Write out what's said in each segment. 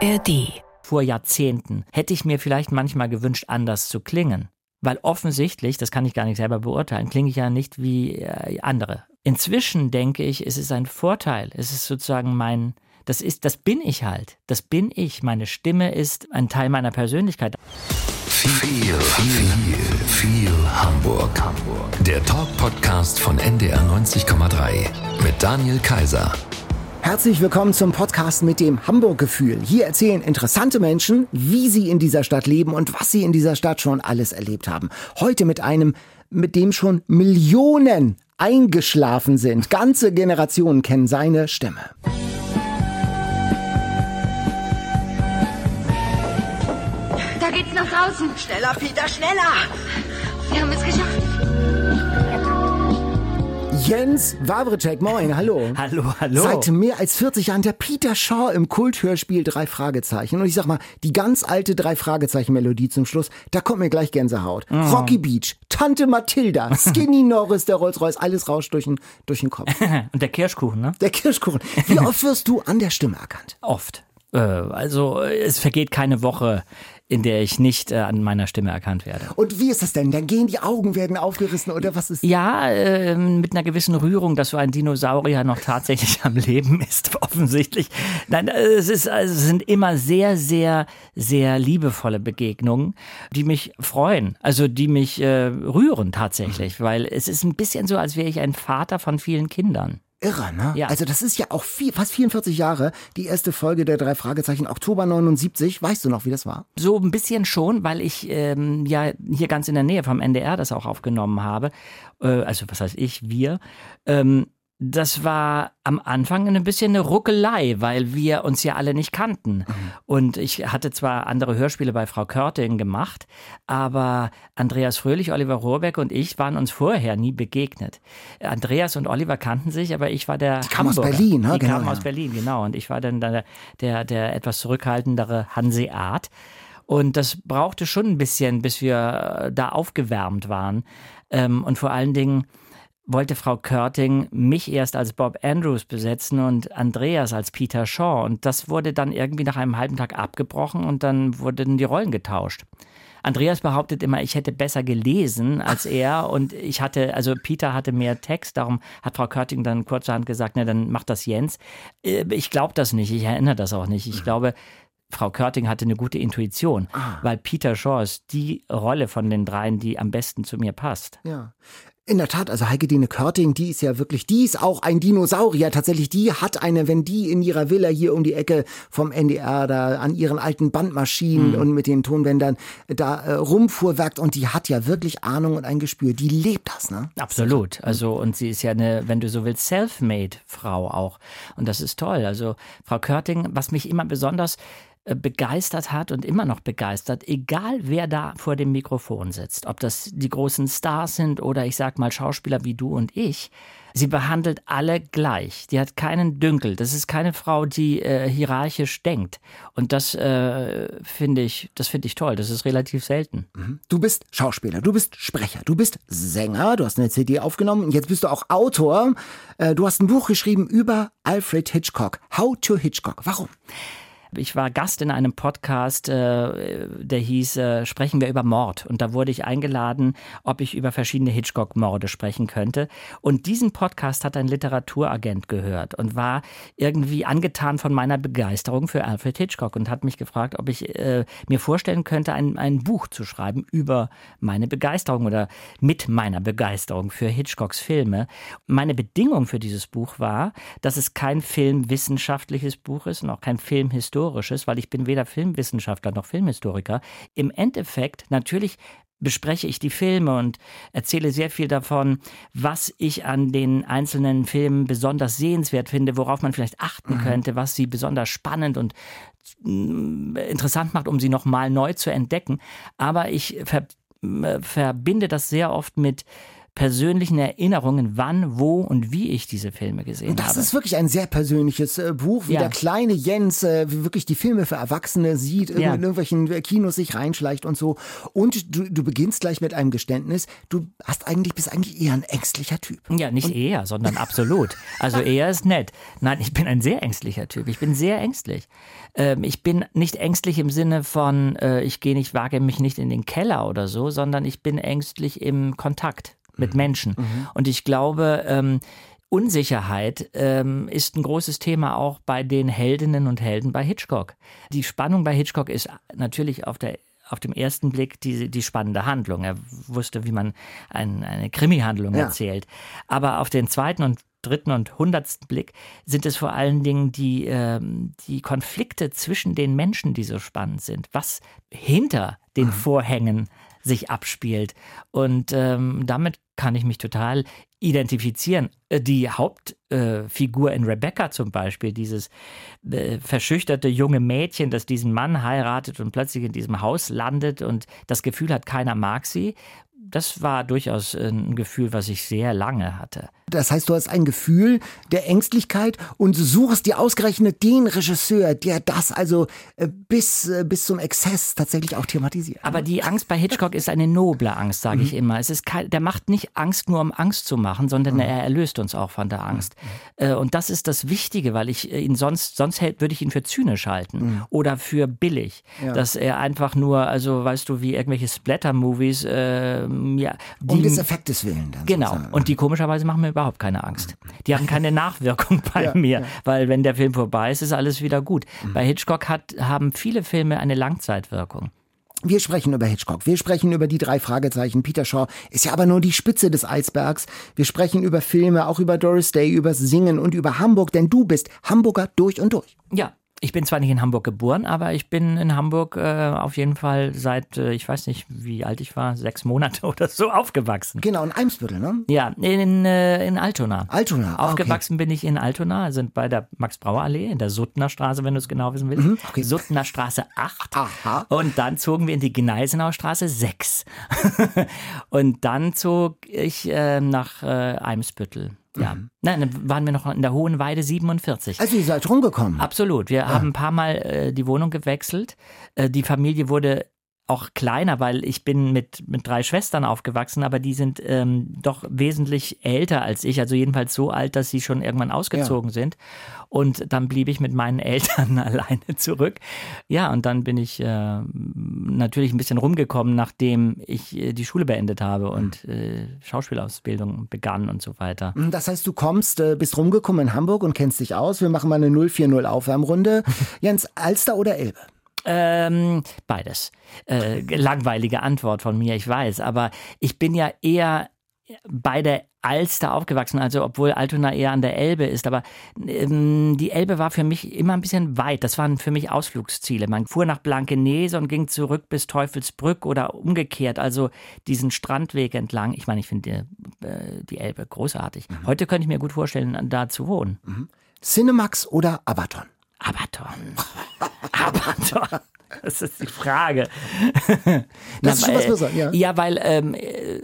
ARD. Vor Jahrzehnten hätte ich mir vielleicht manchmal gewünscht, anders zu klingen. Weil offensichtlich, das kann ich gar nicht selber beurteilen, klinge ich ja nicht wie äh, andere. Inzwischen denke ich, es ist ein Vorteil. Es ist sozusagen mein, das ist, das bin ich halt. Das bin ich. Meine Stimme ist ein Teil meiner Persönlichkeit. Viel, viel, viel, viel Hamburg. Hamburg. Der Talk-Podcast von NDR 90,3 mit Daniel Kaiser. Herzlich willkommen zum Podcast mit dem Hamburg-Gefühl. Hier erzählen interessante Menschen, wie sie in dieser Stadt leben und was sie in dieser Stadt schon alles erlebt haben. Heute mit einem, mit dem schon Millionen eingeschlafen sind. Ganze Generationen kennen seine Stimme. Da geht's nach draußen. Schneller, Peter, schneller. Wir haben es geschafft. Jens Wawritschek, moin, hallo. Hallo, hallo. Seit mehr als 40 Jahren der Peter Shaw im Kulthörspiel Drei Fragezeichen. Und ich sag mal, die ganz alte Drei Fragezeichen-Melodie zum Schluss, da kommt mir gleich Gänsehaut. Oh. Rocky Beach, Tante Mathilda, Skinny Norris, der Rolls-Royce, alles rauscht durch den, durch den Kopf. Und der Kirschkuchen, ne? Der Kirschkuchen. Wie oft wirst du an der Stimme erkannt? Oft. Äh, also es vergeht keine Woche, in der ich nicht äh, an meiner Stimme erkannt werde. Und wie ist das denn? Dann gehen die Augen werden aufgerissen oder was ist? Ja, äh, mit einer gewissen Rührung, dass so ein Dinosaurier noch tatsächlich am Leben ist, offensichtlich. Nein, es, ist, also es sind immer sehr, sehr, sehr liebevolle Begegnungen, die mich freuen, also die mich äh, rühren tatsächlich, weil es ist ein bisschen so, als wäre ich ein Vater von vielen Kindern. Irre, ne? Ja. Also das ist ja auch viel, fast 44 Jahre, die erste Folge der drei Fragezeichen, Oktober 79. Weißt du noch, wie das war? So ein bisschen schon, weil ich ähm, ja hier ganz in der Nähe vom NDR das auch aufgenommen habe. Äh, also was heißt ich, wir. Ähm, das war am Anfang ein bisschen eine Ruckelei, weil wir uns ja alle nicht kannten. Und ich hatte zwar andere Hörspiele bei Frau Körting gemacht, aber Andreas Fröhlich, Oliver Rohrbeck und ich waren uns vorher nie begegnet. Andreas und Oliver kannten sich, aber ich war der Die kamen aus. Berlin, ne? Die Genau, kamen ja. aus Berlin, genau. Und ich war dann der, der, der etwas zurückhaltendere Hanseat. Und das brauchte schon ein bisschen, bis wir äh, da aufgewärmt waren. Ähm, und vor allen Dingen wollte Frau Körting mich erst als Bob Andrews besetzen und Andreas als Peter Shaw. Und das wurde dann irgendwie nach einem halben Tag abgebrochen und dann wurden die Rollen getauscht. Andreas behauptet immer, ich hätte besser gelesen als er und ich hatte, also Peter hatte mehr Text, darum hat Frau Körting dann kurzerhand gesagt, na dann macht das Jens. Äh, Ich glaube das nicht, ich erinnere das auch nicht. Ich glaube, Frau Körting hatte eine gute Intuition, weil Peter Shaw ist die Rolle von den dreien, die am besten zu mir passt. Ja. In der Tat, also Heike Dine Körting, die ist ja wirklich, die ist auch ein Dinosaurier. Tatsächlich, die hat eine, wenn die in ihrer Villa hier um die Ecke vom NDR da an ihren alten Bandmaschinen und mit den Tonbändern da äh, rumfuhrwerkt und die hat ja wirklich Ahnung und ein Gespür. Die lebt das, ne? Absolut. Also, und sie ist ja eine, wenn du so willst, self-made Frau auch. Und das ist toll. Also, Frau Körting, was mich immer besonders äh, begeistert hat und immer noch begeistert, egal wer da vor dem Mikrofon sitzt, ob das die großen Stars sind oder ich sag mal Schauspieler wie du und ich, sie behandelt alle gleich. Die hat keinen Dünkel. Das ist keine Frau, die äh, hierarchisch denkt. Und das äh, finde ich, das finde ich toll. Das ist relativ selten. Du bist Schauspieler, du bist Sprecher, du bist Sänger, du hast eine CD aufgenommen jetzt bist du auch Autor. Äh, Du hast ein Buch geschrieben über Alfred Hitchcock. How to Hitchcock. Warum? Ich war Gast in einem Podcast, äh, der hieß äh, Sprechen wir über Mord. Und da wurde ich eingeladen, ob ich über verschiedene Hitchcock-Morde sprechen könnte. Und diesen Podcast hat ein Literaturagent gehört und war irgendwie angetan von meiner Begeisterung für Alfred Hitchcock und hat mich gefragt, ob ich äh, mir vorstellen könnte, ein, ein Buch zu schreiben über meine Begeisterung oder mit meiner Begeisterung für Hitchcocks Filme. Meine Bedingung für dieses Buch war, dass es kein filmwissenschaftliches Buch ist und auch kein filmhistorisches, weil ich bin weder Filmwissenschaftler noch Filmhistoriker. Im Endeffekt natürlich bespreche ich die Filme und erzähle sehr viel davon, was ich an den einzelnen Filmen besonders sehenswert finde, worauf man vielleicht achten könnte, was sie besonders spannend und mm, interessant macht, um sie nochmal neu zu entdecken. Aber ich ver äh, verbinde das sehr oft mit persönlichen Erinnerungen, wann, wo und wie ich diese Filme gesehen Und das habe. ist wirklich ein sehr persönliches äh, Buch, wie Ja. der kleine Jens äh, wie wirklich die Filme für Erwachsene sieht, Ja. in irgendwelchen äh, Kinos sich reinschleicht und so. Und du, du beginnst gleich mit einem Geständnis. Du hast eigentlich, bist eigentlich eher ein ängstlicher Typ. Ja, nicht eher, sondern absolut. Also eher ist nett. Nein, ich bin ein sehr ängstlicher Typ. Ich bin sehr ängstlich. Ähm, ich bin nicht ängstlich im Sinne von, äh, ich gehe nicht, wage mich nicht in den Keller oder so, sondern ich bin ängstlich im Kontakt mit Menschen. Und ich glaube, ähm, Unsicherheit ähm, ist ein großes Thema auch bei den Heldinnen und Helden bei Hitchcock. Die Spannung bei Hitchcock ist natürlich auf der auf dem ersten Blick die, die spannende Handlung. Er wusste, wie man ein, eine Krimi-Handlung Ja. erzählt. Aber auf den zweiten und dritten und hundertsten Blick sind es vor allen Dingen die, ähm, die Konflikte zwischen den Menschen, die so spannend sind. Was hinter den Vorhängen sich abspielt. Und ähm, damit kann ich mich total identifizieren. Äh, Die Hauptfigur äh, in Rebecca zum Beispiel, dieses äh, verschüchterte junge Mädchen, das diesen Mann heiratet und plötzlich in diesem Haus landet und das Gefühl hat, keiner mag sie, das war durchaus ein Gefühl, was ich sehr lange hatte. Das heißt, du hast ein Gefühl der Ängstlichkeit und suchst dir ausgerechnet den Regisseur, der das also äh, bis, äh, bis zum Exzess tatsächlich auch thematisiert. Aber die Angst bei Hitchcock ist eine noble Angst, sage ich immer. Es ist kein, der macht nicht Angst nur um Angst zu machen, sondern er erlöst uns auch von der Angst. Äh, Und das ist das Wichtige, weil ich ihn sonst, sonst hält- würde ich ihn für zynisch halten oder für billig. Dass er einfach nur, also weißt du, wie irgendwelche Splatter-Movies, äh, ja, die, um des Effektes willen. Dann Genau. sozusagen. Und die komischerweise machen mir überhaupt keine Angst. Die haben keine Nachwirkung bei mir, weil wenn der Film vorbei ist, ist alles wieder gut. Bei Hitchcock hat, haben viele Filme eine Langzeitwirkung. Wir sprechen über Hitchcock. Wir sprechen über die drei Fragezeichen. Peter Shaw ist ja aber nur die Spitze des Eisbergs. Wir sprechen über Filme, auch über Doris Day, über Singen und über Hamburg, denn du bist Hamburger durch und durch. Ja, ich bin zwar nicht in Hamburg geboren, aber ich bin in Hamburg äh, auf jeden Fall seit, äh, ich weiß nicht, wie alt ich war, sechs Monate oder so aufgewachsen. Genau, in Eimsbüttel, ne? Ja, in, äh, in Altona. Altona, ah, okay. Aufgewachsen bin ich in Altona, sind bei der Max-Brauer-Allee, in der Suttner Straße, wenn du es genau wissen willst. Mhm, okay. Suttner Straße 8. Aha. Und dann zogen wir in die Gneisenauer Straße 6. und dann zog ich äh, nach äh, Eimsbüttel. Ja. Nein, dann waren wir noch in der Hohen Weide 47. Also ihr seid rumgekommen. Absolut. Wir haben ein paar Mal äh, die Wohnung gewechselt. Äh, die Familie wurde auch kleiner, weil ich bin mit, mit drei Schwestern aufgewachsen, aber die sind ähm, doch wesentlich älter als ich, also jedenfalls so alt, dass sie schon irgendwann ausgezogen sind. Und dann blieb ich mit meinen Eltern alleine zurück. Ja, und dann bin ich äh, natürlich ein bisschen rumgekommen, nachdem ich äh, die Schule beendet habe und äh, Schauspielausbildung begann und so weiter. Das heißt, du kommst, äh, bist rumgekommen in Hamburg und kennst dich aus. Wir machen mal eine 040 Aufwärmrunde. Jens, Alster oder Elbe? Ähm, beides. Äh, langweilige Antwort von mir, ich weiß. Aber ich bin ja eher bei der Alster aufgewachsen, also obwohl Altona eher an der Elbe ist, aber ähm, die Elbe war für mich immer ein bisschen weit. Das waren für mich Ausflugsziele. Man fuhr nach Blankenese und ging zurück bis Teufelsbrück oder umgekehrt, also diesen Strandweg entlang. Ich meine, ich finde die, äh, die Elbe großartig. Heute könnte ich mir gut vorstellen, da zu wohnen. Cinemax oder Abaton? Abaton. Abaton. Das ist die Frage. Das ist schon was weil, Besonderes, ja. Ja, weil ähm, äh,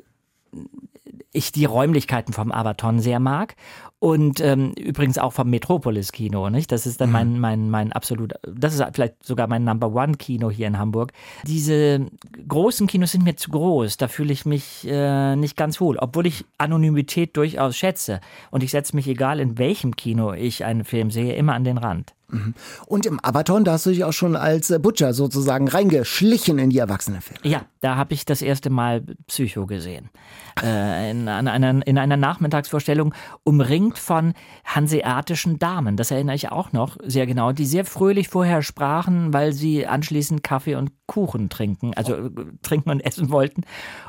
ich die Räumlichkeiten vom Abaton sehr mag. Und ähm, übrigens auch vom Metropolis-Kino, nicht? Das ist dann mein, mein, mein absolut, das ist vielleicht sogar mein Number One-Kino hier in Hamburg. Diese großen Kinos sind mir zu groß, da fühle ich mich äh, nicht ganz wohl, obwohl ich Anonymität durchaus schätze. Und ich setze mich, egal in welchem Kino ich einen Film sehe, immer an den Rand. Und im Abaton, da hast du dich auch schon als äh, Butcher sozusagen reingeschlichen in die Erwachsenenfilme. Ja, da habe ich das erste Mal Psycho gesehen. Äh, in, an einer, in einer Nachmittagsvorstellung, umringt von hanseatischen Damen. Das erinnere ich auch noch sehr genau, die sehr fröhlich vorher sprachen, weil sie anschließend Kaffee und Kuchen trinken, also äh, trinken und essen wollten.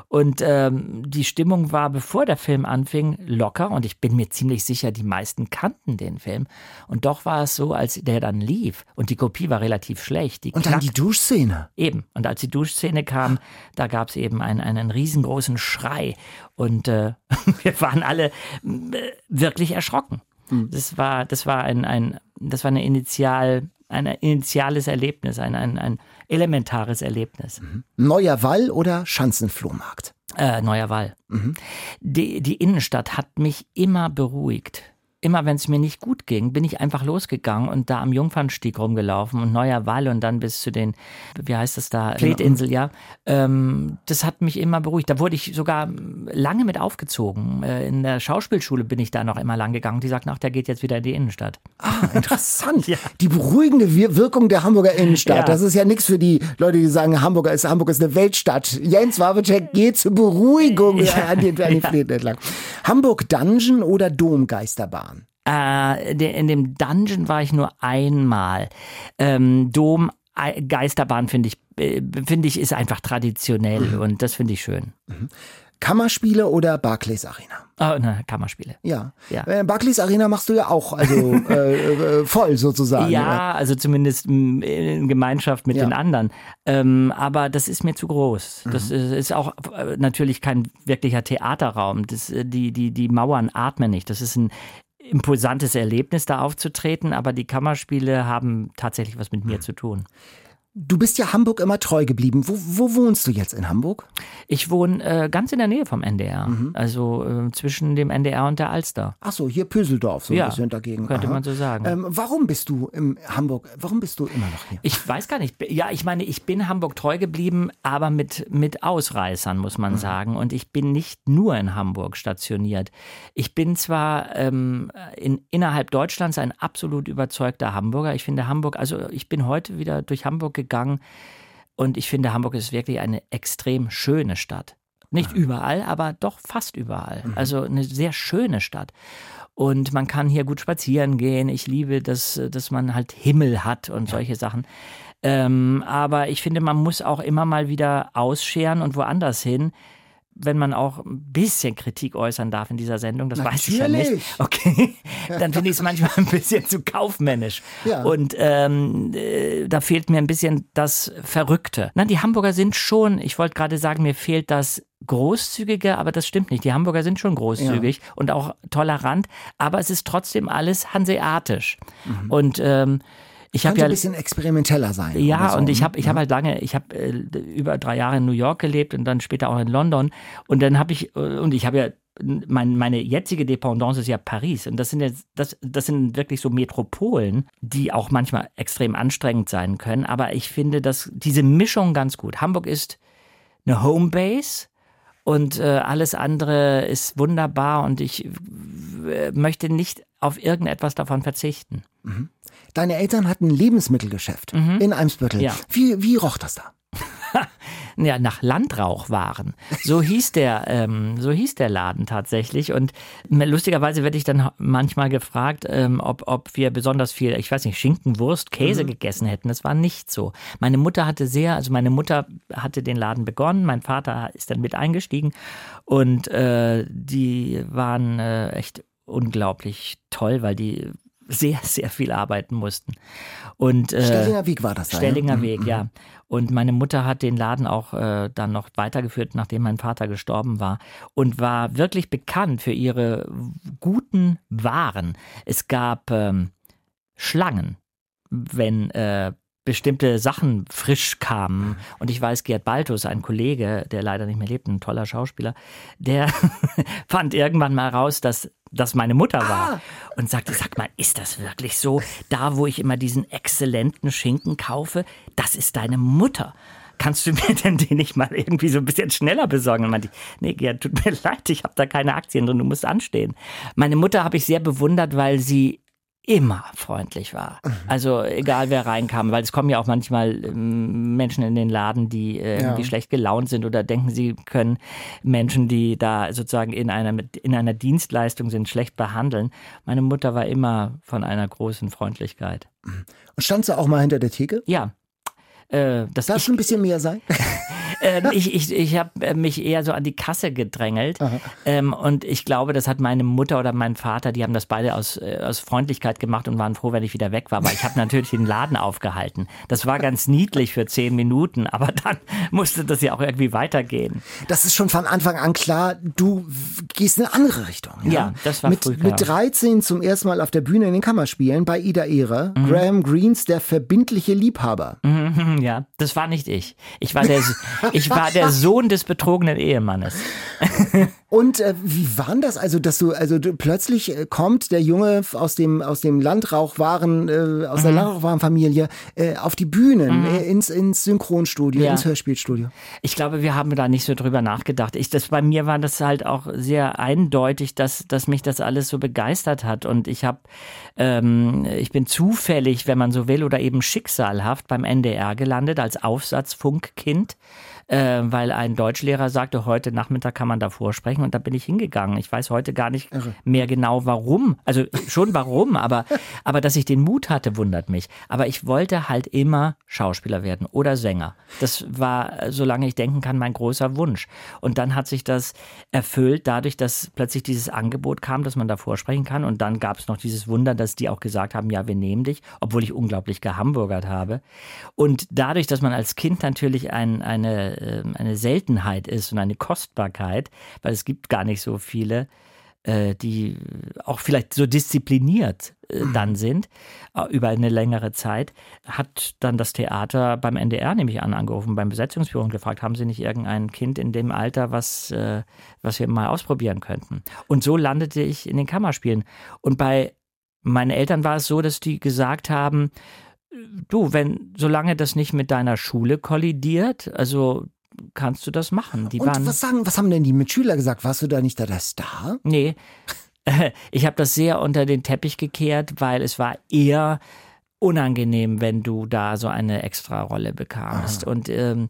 Und ähm, die Stimmung war, bevor der Film anfing, locker. Und ich bin mir ziemlich sicher, die meisten kannten den Film. Und doch war es so, als der dann lief und die Kopie war relativ schlecht. Die Und dann die Duschszene. Eben. Und als die Duschszene kam, da gab es eben einen, einen riesengroßen Schrei. Und äh, wir waren alle äh, wirklich erschrocken. Das war, das war ein, ein, das war eine ein initiales Erlebnis, ein, ein, ein elementares Erlebnis. Mhm. Neuer Wall oder Schanzenflohmarkt? Äh, Neuer Wall. Mhm. Die, die Innenstadt hat mich immer beruhigt immer wenn es mir nicht gut ging, bin ich einfach losgegangen und da am Jungfernstieg rumgelaufen und Neuer Wall und dann bis zu den, wie heißt das da, Kletinsel, ja. Ähm, das hat mich immer beruhigt. Da wurde ich sogar lange mit aufgezogen. Äh, in der Schauspielschule bin ich da noch immer lang gegangen. Die sagt, ach, der geht jetzt wieder in die Innenstadt. Ah, interessant. ja. Die beruhigende Wirkung der Hamburger Innenstadt. Ja. Das ist ja nichts für die Leute, die sagen, Hamburg ist, Hamburg ist eine Weltstadt. Jens Wawacek geht zur Beruhigung ja. an den, an den entlang. Hamburg Dungeon oder Domgeisterbahn? Äh, in dem Dungeon war ich nur einmal. Ähm, Dom, Geisterbahn finde ich, äh, finde ich, ist einfach traditionell mhm. und das finde ich schön. Mhm. Kammerspiele oder Barclays Arena? Oh, ne, Kammerspiele. Ja. ja. Äh, Barclays Arena machst du ja auch, also äh, äh, voll sozusagen. Ja, also zumindest in Gemeinschaft mit ja. den anderen. Ähm, aber das ist mir zu groß. Das mhm. ist auch natürlich kein wirklicher Theaterraum. Das, die, die, die Mauern atmen nicht. Das ist ein imposantes Erlebnis, da aufzutreten, aber die Kammerspiele haben tatsächlich was mit mir zu tun. Du bist ja Hamburg immer treu geblieben. Wo, wo wohnst du jetzt in Hamburg? Ich wohne äh, ganz in der Nähe vom NDR. Mhm. Also äh, zwischen dem NDR und der Alster. Ach so, hier Pöseldorf, so ja, ein bisschen dagegen. Könnte Aha. man so sagen. Ähm, warum bist du in Hamburg? Warum bist du immer noch hier? Ich weiß gar nicht. Ja, ich meine, ich bin Hamburg treu geblieben, aber mit, mit Ausreißern, muss man mhm. sagen. Und ich bin nicht nur in Hamburg stationiert. Ich bin zwar ähm, in, innerhalb Deutschlands ein absolut überzeugter Hamburger. Ich finde Hamburg, also ich bin heute wieder durch Hamburg gegangen gegangen. Und ich finde, Hamburg ist wirklich eine extrem schöne Stadt. Nicht mhm. überall, aber doch fast überall. Mhm. Also eine sehr schöne Stadt. Und man kann hier gut spazieren gehen. Ich liebe, dass, dass man halt Himmel hat und solche Sachen. Ähm, aber ich finde, man muss auch immer mal wieder ausscheren und woanders hin wenn man auch ein bisschen Kritik äußern darf in dieser Sendung, das Natürlich. weiß ich ja nicht. Okay, dann finde ich es manchmal ein bisschen zu kaufmännisch. Ja. Und ähm, äh, da fehlt mir ein bisschen das Verrückte. Na, die Hamburger sind schon, ich wollte gerade sagen, mir fehlt das Großzügige, aber das stimmt nicht. Die Hamburger sind schon großzügig ja. und auch tolerant, aber es ist trotzdem alles hanseatisch. Mhm. Und ähm, ich habe ja ein bisschen experimenteller sein. Ja, so. und ich habe ich ja. habe halt lange, ich habe äh, über drei Jahre in New York gelebt und dann später auch in London und dann habe ich äh, und ich habe ja mein, meine jetzige Dependance ist ja Paris. Und das sind jetzt, das, das sind wirklich so Metropolen, die auch manchmal extrem anstrengend sein können. Aber ich finde dass diese Mischung ganz gut. Hamburg ist eine Homebase und äh, alles andere ist wunderbar und ich möchte nicht auf irgendetwas davon verzichten. Mhm. Deine Eltern hatten ein Lebensmittelgeschäft mhm. in Eimsbüttel. Ja. Wie, wie roch das da? ja, nach Landrauchwaren. So hieß der, ähm, so hieß der Laden tatsächlich. Und lustigerweise werde ich dann manchmal gefragt, ähm, ob, ob wir besonders viel, ich weiß nicht, Schinken, Wurst, Käse mhm. gegessen hätten. Das war nicht so. Meine Mutter hatte sehr, also meine Mutter hatte den Laden begonnen, mein Vater ist dann mit eingestiegen und äh, die waren äh, echt unglaublich toll, weil die sehr, sehr viel arbeiten mussten. Und, äh, Stellinger Weg war das da, Stellinger ja? Weg, mhm. ja. Und meine Mutter hat den Laden auch äh, dann noch weitergeführt, nachdem mein Vater gestorben war. Und war wirklich bekannt für ihre guten Waren. Es gab ähm, Schlangen, wenn äh, bestimmte Sachen frisch kamen. Und ich weiß, Gerd Baltus, ein Kollege, der leider nicht mehr lebt, ein toller Schauspieler, der fand irgendwann mal raus, dass das meine Mutter war. Ah. Und sagte, sag mal, ist das wirklich so? Da, wo ich immer diesen exzellenten Schinken kaufe, das ist deine Mutter kannst du mir denn den nicht mal irgendwie so ein bisschen schneller besorgen? Und meinte ich, nee, Gerd, tut mir leid, ich habe da keine Aktien drin, du musst anstehen. Meine Mutter habe ich sehr bewundert, weil sie immer freundlich war. Also egal wer reinkam, weil es kommen ja auch manchmal ähm, Menschen in den Laden, die äh, irgendwie ja. schlecht gelaunt sind oder denken, sie können Menschen, die da sozusagen in einer, in einer Dienstleistung sind, schlecht behandeln. Meine Mutter war immer von einer großen Freundlichkeit. Und stand sie auch mal hinter der Theke? Ja. Äh, das Darf schon ein bisschen mehr sein? ähm, ich ich, ich habe äh, mich eher so an die Kasse gedrängelt. Ähm, und ich glaube, das hat meine Mutter oder mein Vater, die haben das beide aus, äh, aus Freundlichkeit gemacht und waren froh, wenn ich wieder weg war. Aber ich habe natürlich den Laden aufgehalten. Das war ganz niedlich für zehn Minuten, aber dann musste das ja auch irgendwie weitergehen. Das ist schon von Anfang an klar, du gehst in eine andere Richtung. Ja, Ja, das war mit, früh klar. mit 13 zum ersten Mal auf der Bühne in den Kammerspielen bei Ida Ehre. Graham Greens, der verbindliche Liebhaber. Mhm, Ja, das war nicht ich. Ich war der, ich war der Sohn des betrogenen Ehemannes. Und äh, wie war denn das? Also, dass du, also du, plötzlich äh, kommt der Junge aus dem aus dem Landrauchwaren, äh, aus der Mhm. Landrauchwarenfamilie äh, auf die Bühnen, äh, ins ins Synchronstudio, Ja. ins Hörspielstudio. Ich glaube, wir haben da nicht so drüber nachgedacht. Ich, das, bei mir war das halt auch sehr eindeutig, dass, dass mich das alles so begeistert hat. Und ich habe, ähm, ich bin zufällig, wenn man so will, oder eben schicksalhaft beim NDR gelandet als Aufsatzfunkkind, äh, weil ein Deutschlehrer sagte, heute Nachmittag kann man da vorsprechen. Und da bin ich hingegangen. Ich weiß heute gar nicht mehr genau warum. Also schon warum, aber, aber dass ich den Mut hatte, wundert mich. Aber ich wollte halt immer Schauspieler werden oder Sänger. Das war, solange ich denken kann, mein großer Wunsch. Und dann hat sich das erfüllt, dadurch, dass plötzlich dieses Angebot kam, dass man da vorsprechen kann. Und dann gab es noch dieses Wunder, dass die auch gesagt haben, ja, wir nehmen dich, obwohl ich unglaublich gehamburgert habe. Und dadurch, dass man als Kind natürlich ein, eine, ähm, eine Seltenheit ist und eine Kostbarkeit, weil es gibt gar nicht so viele, äh, die auch vielleicht so diszipliniert äh, dann sind, äh, über eine längere Zeit, hat dann das Theater beim NDR nämlich an angerufen, beim Besetzungsbüro und gefragt, haben Sie nicht irgendein Kind in dem Alter, was, was wir mal ausprobieren könnten? Und so landete ich in den Kammerspielen. Und bei meinen Eltern war es so, dass die gesagt haben, du, wenn, solange das nicht mit deiner Schule kollidiert, also kannst du das machen. Die Und waren, was sagen, was haben denn die Mitschüler gesagt? Warst du da nicht da der Star? Nee. Ich habe das sehr unter den Teppich gekehrt, weil es war eher unangenehm, wenn du da so eine Extra-Rolle bekamst. Und ähm,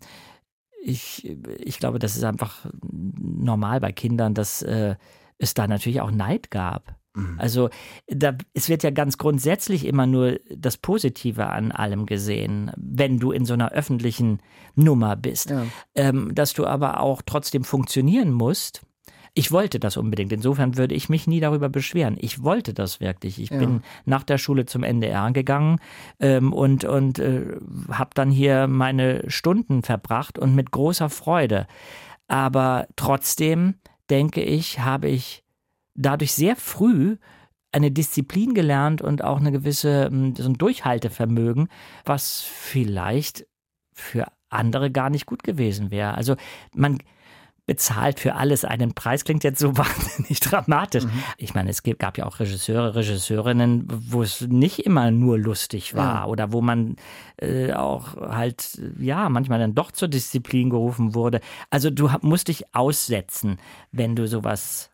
ich, ich glaube, das ist einfach normal bei Kindern, dass äh, es da natürlich auch Neid gab. Also da, es wird ja ganz grundsätzlich immer nur das Positive an allem gesehen, wenn du in so einer öffentlichen Nummer bist. Ja. Ähm, dass du aber auch trotzdem funktionieren musst. Ich wollte das unbedingt. Insofern würde ich mich nie darüber beschweren. Ich wollte das wirklich. Ich bin nach der Schule zum NDR gegangen ähm, und, und äh, habe dann hier meine Stunden verbracht und mit großer Freude. Aber trotzdem, denke ich, habe ich dadurch sehr früh eine Disziplin gelernt und auch eine gewisse ähm, so ein Durchhaltevermögen, was vielleicht für andere gar nicht gut gewesen wäre. Also man bezahlt für alles einen Preis, klingt jetzt so wahnsinnig dramatisch. Ich meine, es gab ja auch Regisseure, Regisseurinnen, wo es nicht immer nur lustig war oder wo man äh, auch halt, ja, manchmal dann doch zur Disziplin gerufen wurde. Also du musst dich aussetzen, wenn du sowas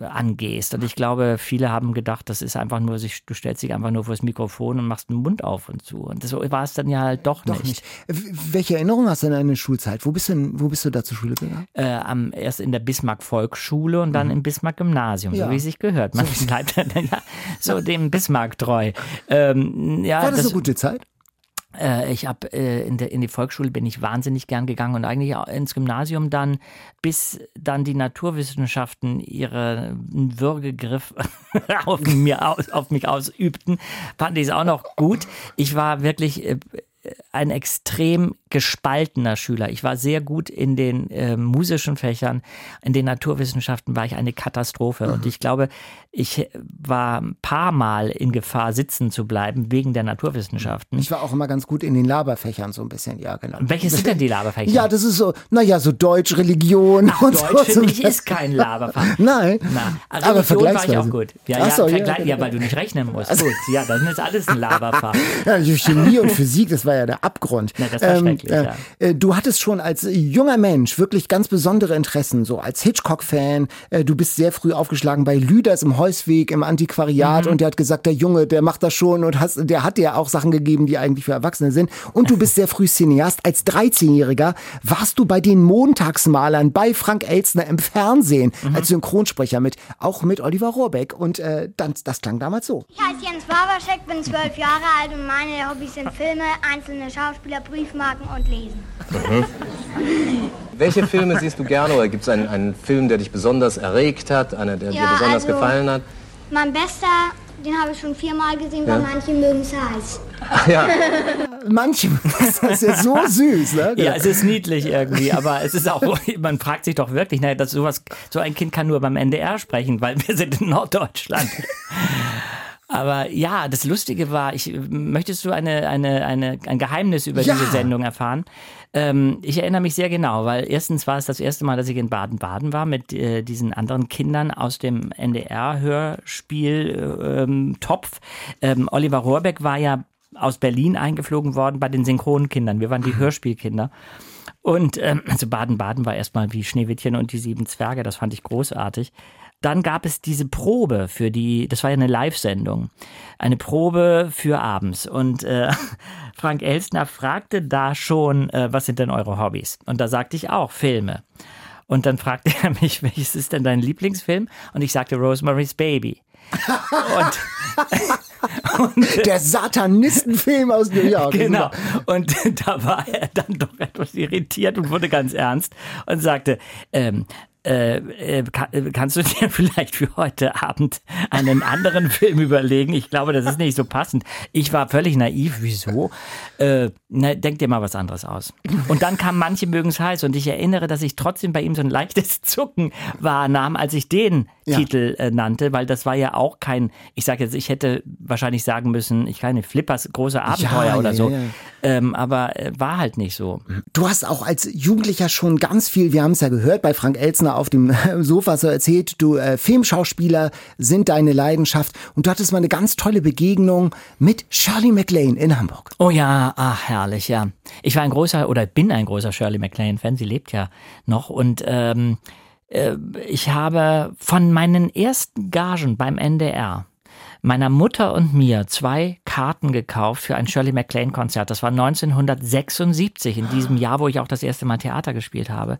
angehst. Und ich glaube, viele haben gedacht, das ist einfach nur, sich, du stellst dich einfach nur vor das Mikrofon und machst den Mund auf und zu. Und so war es dann ja halt doch, Doch nicht. W- Welche Erinnerung hast du an deine Schulzeit? Wo bist du, denn- wo bist du da zur Schule gegangen? Äh, am, erst in der Bismarck Volksschule und dann im Bismarck Gymnasium, Mhm. Ja. so wie es sich gehört. Man bleibt dann ja, so dem Bismarck treu. Ähm, ja, War das, eine gute Zeit? Äh, ich habe äh, in, der, in die Volksschule bin ich wahnsinnig gern gegangen und eigentlich ins Gymnasium dann, bis dann die Naturwissenschaften ihren Würgegriff auf, mir aus, auf mich ausübten, fand ich es auch noch gut. Ich war wirklich äh, ein extrem gespaltener Schüler. Ich war sehr gut in den äh, musischen Fächern, in den Naturwissenschaften war ich eine Katastrophe. Und ich glaube, ich war ein paar Mal in Gefahr, sitzen zu bleiben wegen der Naturwissenschaften. Ich war auch immer ganz gut in den Laberfächern so ein bisschen, ja, genau. Welches sind denn die Laberfächer? Ja, das ist so, naja, so Deutsch, Religion und so. Deutsch so. ich ist kein Laberfach. Nein, Na, aber Religion war ich auch vergleichsweise. gut. Ja, Ach ja, so, ja, genau. ja, weil du nicht rechnen musst. Gut, ja, das ist alles ein Laberfach. Ja, Chemie und Physik, das war ja der Abgrund. Na, das war schrecklich, ja. äh, Du hattest schon als junger Mensch wirklich ganz besondere Interessen, so als Hitchcock-Fan. Äh, du bist sehr früh aufgeschlagen bei Lüders im Heusweg, im Antiquariat Mhm. und der hat gesagt, der Junge, der macht das schon und hast, der hat dir auch Sachen gegeben, die eigentlich für Erwachsene sind. Und du bist sehr früh Cineast. Als 13-Jähriger warst du bei den Montagsmalern bei Frank Elstner im Fernsehen Mhm. als Synchronsprecher mit, auch mit Oliver Rohrbeck. Und äh, dann, das klang damals so. Ich heiße Jens Waberscheck, bin zwölf Jahre alt und meine Hobbys sind Filme, einzelne Schauspieler, Briefmarken und lesen. Mhm. Welche Filme siehst du gerne oder gibt es einen, einen Film, der dich besonders erregt hat, einer, der Ja, dir besonders also- gefallen hat? Mein bester, den habe ich schon viermal gesehen, Ja. weil manche mögen es heiß. Ja, Manche, das ist ja so süß, ne? Ja, es ist niedlich irgendwie, aber es ist auch, man fragt sich doch wirklich, naja, dass sowas, so ein Kind kann nur beim NDR sprechen, weil wir sind in Norddeutschland. Aber ja, das Lustige war, ich, möchtest du eine, eine, eine, ein Geheimnis über Ja. diese Sendung erfahren? Ähm, ich erinnere mich sehr genau, weil erstens war es das erste Mal, dass ich in Baden-Baden war mit äh, diesen anderen Kindern aus dem NDR-Hörspiel ähm, Topf. Ähm, Oliver Rohrbeck war ja aus Berlin eingeflogen worden bei den Synchronkindern. Wir waren die Hörspielkinder. Und ähm, also Baden-Baden war erstmal wie Schneewittchen und die sieben Zwerge, das fand ich großartig. Dann gab es diese Probe für die, das war ja eine Live-Sendung, eine Probe für abends. Und äh, Frank Elstner fragte da schon, äh, was sind denn eure Hobbys? Und da sagte ich auch, Filme. Und dann fragte er mich, welches ist denn dein Lieblingsfilm? Und ich sagte Rosemary's Baby. Der Satanistenfilm aus New York. Genau. Und da war er dann doch etwas irritiert und wurde ganz ernst und sagte, ähm, äh, äh, kann, äh, kannst du dir vielleicht für heute Abend einen anderen Film überlegen? Ich glaube, das ist nicht so passend. Ich war völlig naiv. Wieso? Äh, na, denk dir mal was anderes aus. Und dann kam manche mögen es heiß und ich erinnere, dass ich trotzdem bei ihm so ein leichtes Zucken wahrnahm, als ich den Ja. Titel äh, nannte, weil das war ja auch kein, ich sage jetzt, ich hätte wahrscheinlich sagen müssen, ich keine Flippers große Abenteuer Ja, oder ja, so. ja, ja. Ähm, aber äh, war halt nicht so. Du hast auch als Jugendlicher schon ganz viel, wir haben es ja gehört, bei Frank Elzner auf dem Sofa so erzählt, du äh, Filmschauspieler sind deine Leidenschaft und du hattest mal eine ganz tolle Begegnung mit Shirley MacLaine in Hamburg. Oh ja, ach herrlich, ja. Ich war ein großer oder bin ein großer Shirley MacLaine-Fan, sie lebt ja noch und ähm, äh, ich habe von meinen ersten Gagen beim NDR meiner Mutter und mir zwei Karten gekauft für ein Shirley MacLaine-Konzert. Das war 1976, in diesem Jahr, wo ich auch das erste Mal Theater gespielt habe.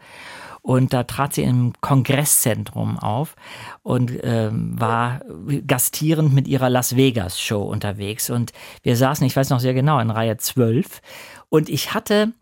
Und da trat sie im Kongresszentrum auf und ähm, war gastierend mit ihrer Las Vegas Show unterwegs. Und wir saßen, ich weiß noch sehr genau, in Reihe 12. Und ich hatte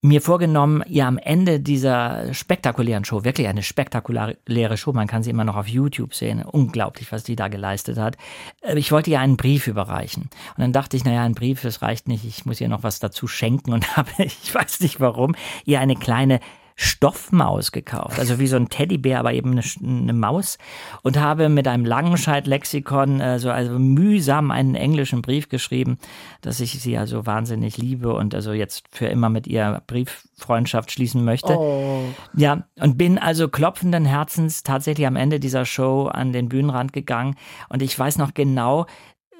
mir vorgenommen, ihr am Ende dieser spektakulären Show, wirklich eine spektakuläre Show, man kann sie immer noch auf YouTube sehen, unglaublich, was die da geleistet hat. Äh, Ich wollte ihr einen Brief überreichen. Und dann dachte ich, naja, ein Brief, das reicht nicht, ich muss ihr noch was dazu schenken und habe, ich weiß nicht warum, ihr eine kleine Stoffmaus gekauft, also wie so ein Teddybär, aber eben eine, eine Maus. Und habe mit einem Langenscheid-Lexikon äh, so also mühsam einen englischen Brief geschrieben, dass ich sie also wahnsinnig liebe und also jetzt für immer mit ihr Brieffreundschaft schließen möchte. Ja, und bin also klopfenden Herzens tatsächlich am Ende dieser Show an den Bühnenrand gegangen. Und ich weiß noch genau,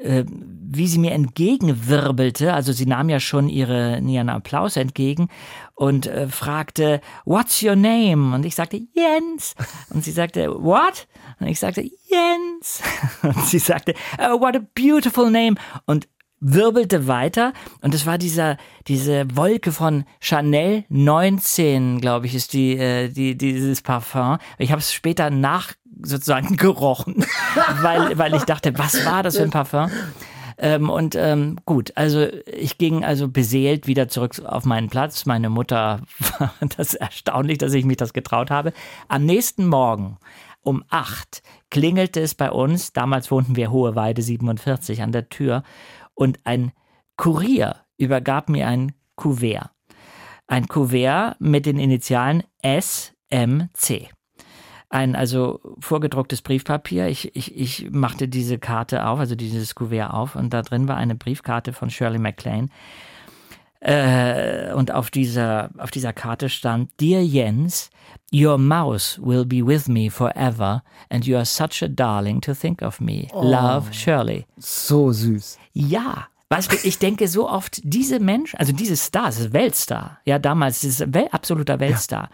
wie sie mir entgegenwirbelte, also sie nahm ja schon ihre, ihren Applaus entgegen und äh, fragte, What's your name? Und ich sagte, Jens. Und sie sagte, What? Und ich sagte, Jens. Und sie sagte, oh, what a beautiful name. Und wirbelte weiter und es war dieser diese Wolke von Chanel 19, glaube ich, ist die, äh, die dieses Parfum. Ich habe es später nach sozusagen gerochen, weil weil ich dachte, was war das für ein Parfum? Ähm, und ähm, gut, also ich ging also beseelt wieder zurück auf meinen Platz. Meine Mutter war das erstaunlich, dass ich mich das getraut habe. Am nächsten Morgen um acht klingelte es bei uns. Damals wohnten wir Hohe Weide 47 an der Tür und ein Kurier übergab mir ein Kuvert. Ein Kuvert mit den Initialen SMC. Ein also vorgedrucktes Briefpapier. Ich, ich, ich machte diese Karte auf, also dieses Kuvert auf, und da drin war eine Briefkarte von Shirley MacLaine. Äh, und auf dieser, auf dieser Karte stand, Dear Jens, your mouse will be with me forever and you are such a darling to think of me. Love, Shirley. So süß. Ja. Weißt du, ich denke so oft, diese Menschen, also diese Star, das ist Weltstar, ja damals, Wel absoluter Weltstar,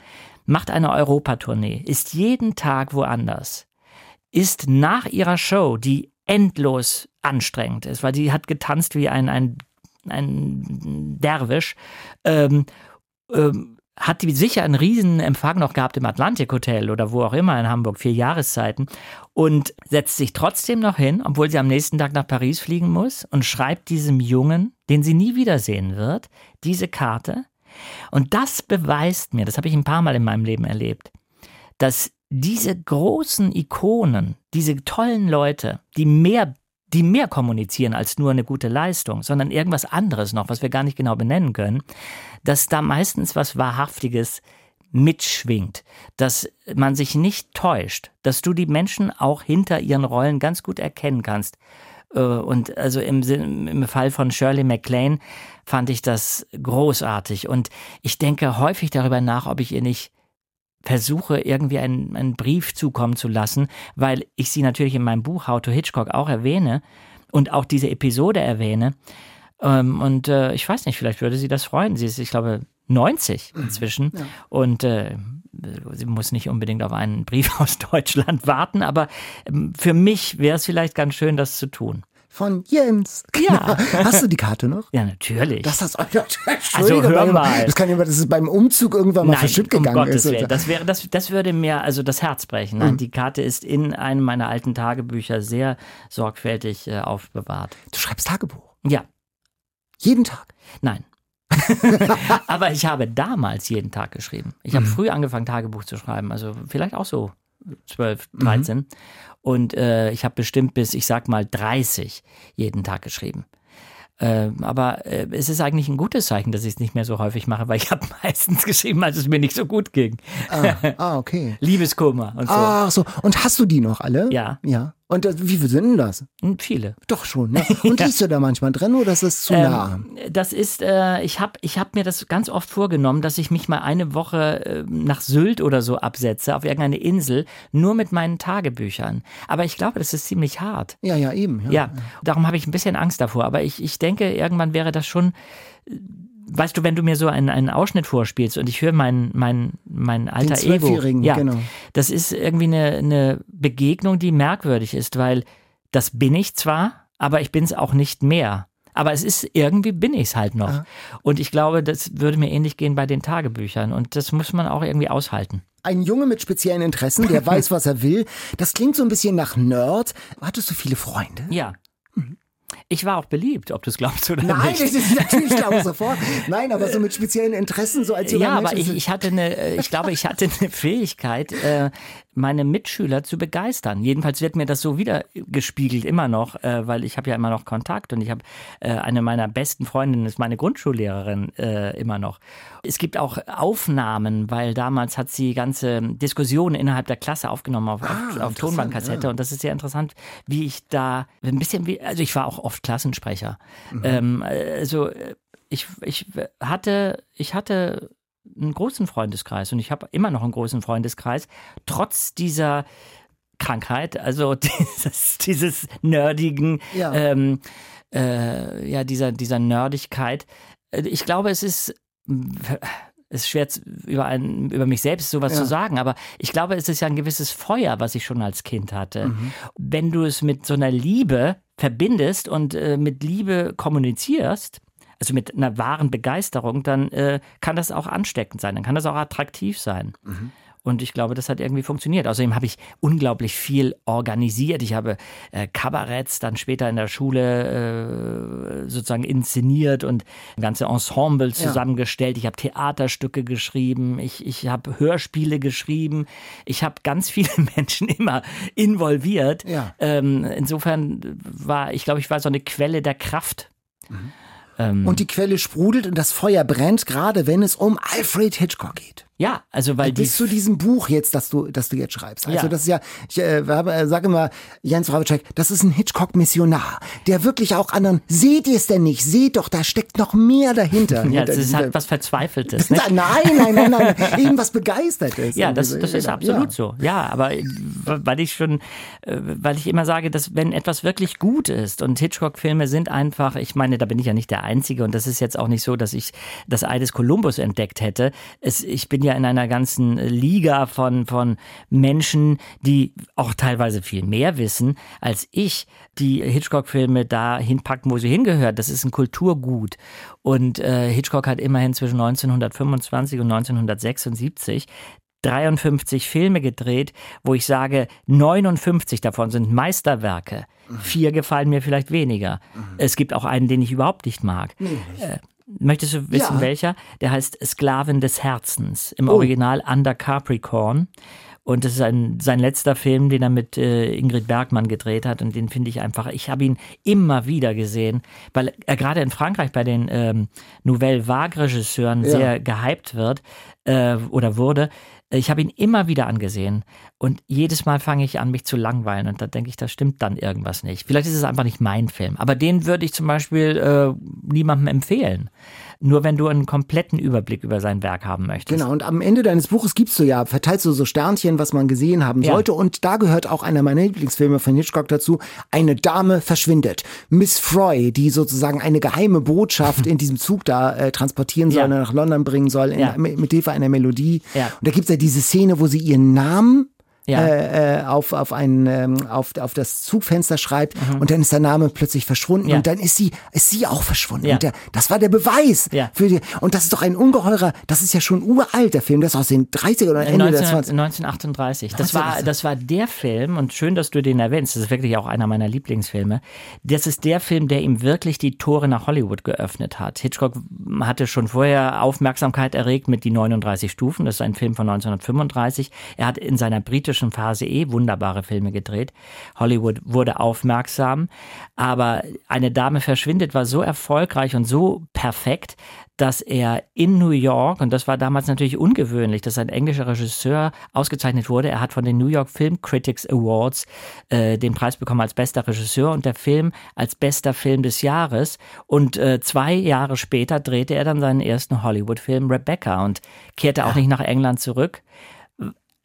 macht eine Europatournee, ist jeden Tag woanders, ist nach ihrer Show, die endlos anstrengend ist, weil sie hat getanzt wie ein, ein, ein Derwisch, ähm, ähm, hat die sicher einen riesen Empfang noch gehabt im Atlantik Hotel oder wo auch immer in Hamburg, vier Jahreszeiten und setzt sich trotzdem noch hin, obwohl sie am nächsten Tag nach Paris fliegen muss und schreibt diesem Jungen, den sie nie wiedersehen wird, diese Karte. Und das beweist mir, das habe ich ein paar Mal in meinem Leben erlebt, dass diese großen Ikonen, diese tollen Leute, die mehr die mehr kommunizieren als nur eine gute Leistung, sondern irgendwas anderes noch, was wir gar nicht genau benennen können, dass da meistens was Wahrhaftiges mitschwingt, dass man sich nicht täuscht, dass du die Menschen auch hinter ihren Rollen ganz gut erkennen kannst. Äh, und also im, im Fall von Shirley MacLaine fand ich das großartig. Und ich denke häufig darüber nach, ob ich ihr nicht versuche, irgendwie einen, einen Brief zukommen zu lassen, weil ich sie natürlich in meinem Buch How to Hitchcock auch erwähne und auch diese Episode erwähne. Ähm, und äh, ich weiß nicht, vielleicht würde sie das freuen. Sie ist, ich glaube, 90 inzwischen. Ja. Und äh, sie muss nicht unbedingt auf einen Brief aus Deutschland warten, aber ähm, für mich wäre es vielleicht ganz schön, das zu tun von Jens. Ja. Hast du die Karte noch? Ja, natürlich. Das hast Also hör mal. Das kann ja, dass es beim Umzug irgendwann mal Nein, verschütt um gegangen Gottes ist. Willen. Das wäre, das, das würde mir also das Herz brechen. Nein, mhm. die Karte ist in einem meiner alten Tagebücher sehr sorgfältig äh, aufbewahrt. Du schreibst Tagebuch? Ja. Jeden Tag? Nein. Aber ich habe damals jeden Tag geschrieben. Ich habe mhm. früh angefangen, Tagebuch zu schreiben. Also vielleicht auch so 12, 13. Mhm. Und äh, ich habe bestimmt bis, ich sag mal, 30 jeden Tag geschrieben. Äh, aber äh, es ist eigentlich ein gutes Zeichen, dass ich es nicht mehr so häufig mache, weil ich habe meistens geschrieben, als es mir nicht so gut ging. Ah, ah okay. Liebeskummer und so. Ach so. Und hast du die noch alle? Ja. Ja. Und das, wie viele sind denn das? Hm, viele. Doch schon. Ne? Und ja. liest du da manchmal drin oder ist das zu ähm, nah? Das ist, äh, ich habe ich hab mir das ganz oft vorgenommen, dass ich mich mal eine Woche äh, nach Sylt oder so absetze, auf irgendeine Insel, nur mit meinen Tagebüchern. Aber ich glaube, das ist ziemlich hart. Ja, ja, eben. Ja, ja. darum habe ich ein bisschen Angst davor. Aber ich, ich denke, irgendwann wäre das schon weißt du, wenn du mir so einen, einen Ausschnitt vorspielst und ich höre mein, mein, mein alter Den Ego, ja, genau. das ist irgendwie eine, eine Begegnung, die merkwürdig ist, weil das bin ich zwar, aber ich bin es auch nicht mehr. Aber es ist irgendwie bin ich es halt noch. Ja. Und ich glaube, das würde mir ähnlich gehen bei den Tagebüchern. Und das muss man auch irgendwie aushalten. Ein Junge mit speziellen Interessen, der weiß, was er will. Das klingt so ein bisschen nach Nerd. Hattest du viele Freunde? Ja. Ich war auch beliebt, ob du es glaubst oder Nein, nicht. Nein, das ist natürlich glaube sofort. Nein, aber so mit speziellen Interessen, so als junger Ja, Mensch, aber ich, ich hatte eine, äh, ich glaube, ich hatte eine Fähigkeit, äh, meine Mitschüler zu begeistern. Jedenfalls wird mir das so wieder gespiegelt immer noch, äh, weil ich habe ja immer noch Kontakt und ich habe eine meiner besten Freundinnen ist meine Grundschullehrerin immer noch. Es gibt auch Aufnahmen, weil damals hat sie ganze Diskussionen innerhalb der Klasse aufgenommen auf, ah, auf, auf Tonbandkassette ja. und das ist sehr interessant, wie ich da ein bisschen wie, also ich war auch oft Klassensprecher. Mhm. Ähm, also ich, ich hatte, ich hatte einen großen Freundeskreis und ich habe immer noch einen großen Freundeskreis, trotz dieser Krankheit, also dieses, dieses nerdigen, ja, ähm, äh, ja dieser, dieser Nerdigkeit. Ich glaube, es ist es ist schwer über, einen, über mich selbst sowas ja. zu sagen, aber ich glaube, es ist ja ein gewisses Feuer, was ich schon als Kind hatte. Mhm. Wenn du es mit so einer Liebe verbindest und äh, mit Liebe kommunizierst, also mit einer wahren Begeisterung, dann äh, kann das auch ansteckend sein, dann kann das auch attraktiv sein. Mhm. Und ich glaube, das hat irgendwie funktioniert. Außerdem habe ich unglaublich viel organisiert. Ich habe äh, Kabaretts dann später in der Schule äh, sozusagen inszeniert und ganze Ensemble zusammengestellt. Ja. Ich habe Theaterstücke geschrieben. Ich, ich habe Hörspiele geschrieben. Ich habe ganz viele Menschen immer involviert. Ja. Ähm, insofern war, ich glaube, ich war so eine Quelle der Kraft. Mhm. Ähm, und die Quelle sprudelt und das Feuer brennt, gerade wenn es um Alfred Hitchcock geht. Ja, also weil bis zu diesem Buch jetzt, das du, das du jetzt schreibst. Also ja. das ist ja, ich äh, äh, sage immer, Jens Rawitschek, das ist ein Hitchcock-Missionar, der wirklich auch anderen. Seht ihr es denn nicht? Seht doch, da steckt noch mehr dahinter. ja, das ist halt was Verzweifeltes. Nicht? nein, nein, nein, nein, eben was Begeistertes. Ja, das, das ist absolut ja. so. Ja, aber weil ich schon, äh, weil ich immer sage, dass wenn etwas wirklich gut ist und Hitchcock-Filme sind einfach, ich meine, da bin ich ja nicht der Einzige und das ist jetzt auch nicht so, dass ich das Ei des Kolumbus entdeckt hätte. Es, ich bin ja in einer ganzen Liga von, von Menschen, die auch teilweise viel mehr wissen als ich, die Hitchcock-Filme da hinpacken, wo sie hingehört. Das ist ein Kulturgut. Und äh, Hitchcock hat immerhin zwischen 1925 und 1976 53 Filme gedreht, wo ich sage, 59 davon sind Meisterwerke. Vier gefallen mir vielleicht weniger. Mhm. Es gibt auch einen, den ich überhaupt nicht mag. Nee, äh, Möchtest du wissen, Ja. welcher? Der heißt Sklaven des Herzens. Im Oh. Original Under Capricorn. Und das ist ein, sein letzter Film, den er mit äh, Ingrid Bergmann gedreht hat. Und den finde ich einfach, ich habe ihn immer wieder gesehen, weil er gerade in Frankreich bei den ähm, Nouvelle Vague-Regisseuren Ja. sehr gehypt wird äh, oder wurde. Ich habe ihn immer wieder angesehen und jedes Mal fange ich an, mich zu langweilen und da denke ich, da stimmt dann irgendwas nicht. Vielleicht ist es einfach nicht mein Film, aber den würde ich zum Beispiel äh, niemandem empfehlen. Nur wenn du einen kompletten Überblick über sein Werk haben möchtest. Genau, und am Ende deines Buches gibst du ja, verteilst du so Sternchen, was man gesehen haben Ja. sollte. Und da gehört auch einer meiner Lieblingsfilme von Hitchcock dazu. Eine Dame verschwindet. Miss Froy, die sozusagen eine geheime Botschaft in diesem Zug da äh, transportieren soll Ja. und nach London bringen soll, in, Ja. mit, Hilfe einer Melodie. Ja. Und da gibt's ja diese Szene, wo sie ihren Namen Ja. äh, äh, auf, auf, ein, ähm, auf, auf das Zugfenster schreibt und dann ist der Name plötzlich verschwunden Mhm. Ja. und dann ist sie, ist sie auch verschwunden. Ja. Und der, das war der Beweis Ja. für die, und das ist doch ein ungeheurer, das ist ja schon uralt, der Film, das ist aus den 30er oder Ende der 19, 20er. 1938. Das war, das war der Film, und schön, dass du den erwähnst, das ist wirklich auch einer meiner Lieblingsfilme. Das ist der Film, der ihm wirklich die Tore nach Hollywood geöffnet hat. Hitchcock hatte schon vorher Aufmerksamkeit erregt mit Die 39 Stufen. Das ist ein Film von 1935. Er hat in seiner britischen Phase eh wunderbare Filme gedreht. Hollywood wurde aufmerksam. Aber Eine Dame verschwindet war so erfolgreich und so perfekt, dass er in New York, und das war damals natürlich ungewöhnlich, dass ein englischer Regisseur ausgezeichnet wurde. Er hat von den New York Film Critics Awards äh, den Preis bekommen als bester Regisseur und der Film als bester Film des Jahres. Und äh, zwei Jahre später drehte er dann seinen ersten Hollywood-Film Rebecca und kehrte auch nicht nach England zurück.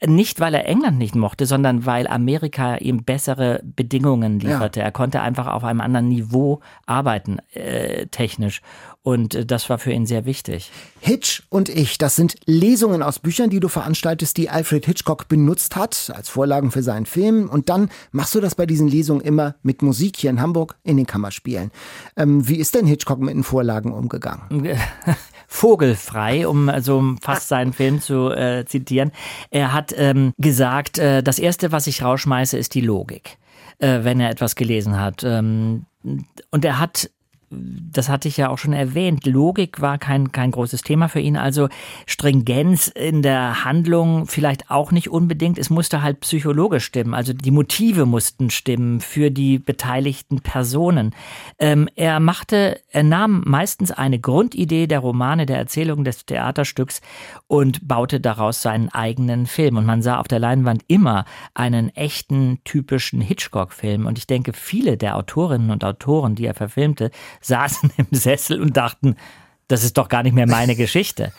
Nicht, weil er England nicht mochte, sondern weil Amerika ihm bessere Bedingungen lieferte. Er konnte einfach auf einem anderen Niveau arbeiten, äh, technisch. Und äh, das war für ihn sehr wichtig. Hitch und ich, das sind Lesungen aus Büchern, die du veranstaltest, die Alfred Hitchcock benutzt hat als Vorlagen für seinen Film. Und dann machst du das bei diesen Lesungen immer mit Musik hier in Hamburg in den Kammerspielen. Ähm, wie ist denn Hitchcock mit den Vorlagen umgegangen? vogelfrei, um so fast seinen Film zu äh, zitieren. Er hat ähm, gesagt, äh, das Erste, was ich rausschmeiße, ist die Logik, äh, wenn er etwas gelesen hat. Ähm, und er hat das hatte ich ja auch schon erwähnt, Logik war kein, kein großes Thema für ihn, also Stringenz in der Handlung vielleicht auch nicht unbedingt. Es musste halt psychologisch stimmen, also die Motive mussten stimmen für die beteiligten Personen. Ähm, er machte, er nahm meistens eine Grundidee der Romane, der Erzählung des Theaterstücks und baute daraus seinen eigenen Film. Und man sah auf der Leinwand immer einen echten, typischen Hitchcock-Film. Und ich denke, viele der Autorinnen und Autoren, die er verfilmte, saßen im Sessel und dachten, das ist doch gar nicht mehr meine Geschichte.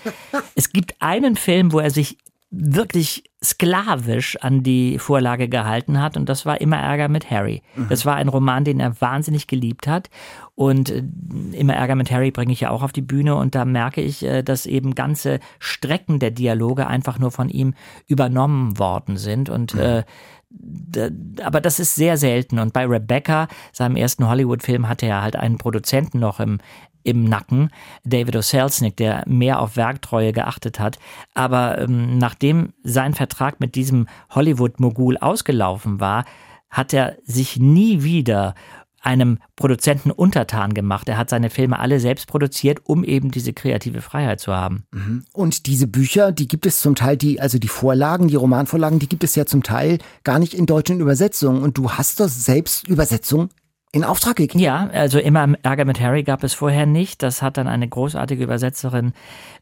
Es gibt einen Film, wo er sich wirklich sklavisch an die Vorlage gehalten hat und das war Immer Ärger mit Harry. Das war ein Roman, den er wahnsinnig geliebt hat und äh, Immer Ärger mit Harry bringe ich ja auch auf die Bühne und da merke ich, äh, dass eben ganze Strecken der Dialoge einfach nur von ihm übernommen worden sind und äh, d- aber das ist sehr selten. Und bei Rebecca, seinem ersten Hollywood-Film, hatte er halt einen Produzenten noch im, im Nacken, David O. Selznick, der mehr auf Werktreue geachtet hat. Aber ähm, nachdem sein Vertrag mit diesem Hollywood-Mogul ausgelaufen war, hat er sich nie wieder einem Produzenten untertan gemacht. Er hat seine Filme alle selbst produziert, um eben diese kreative Freiheit zu haben. Und diese Bücher, die gibt es zum Teil, die, also die Vorlagen, die Romanvorlagen, die gibt es ja zum Teil gar nicht in deutschen Übersetzungen. Und du hast doch selbst Übersetzungen in Auftrag gegeben. Ja, also immer Ärger mit Harry gab es vorher nicht. Das hat dann eine großartige Übersetzerin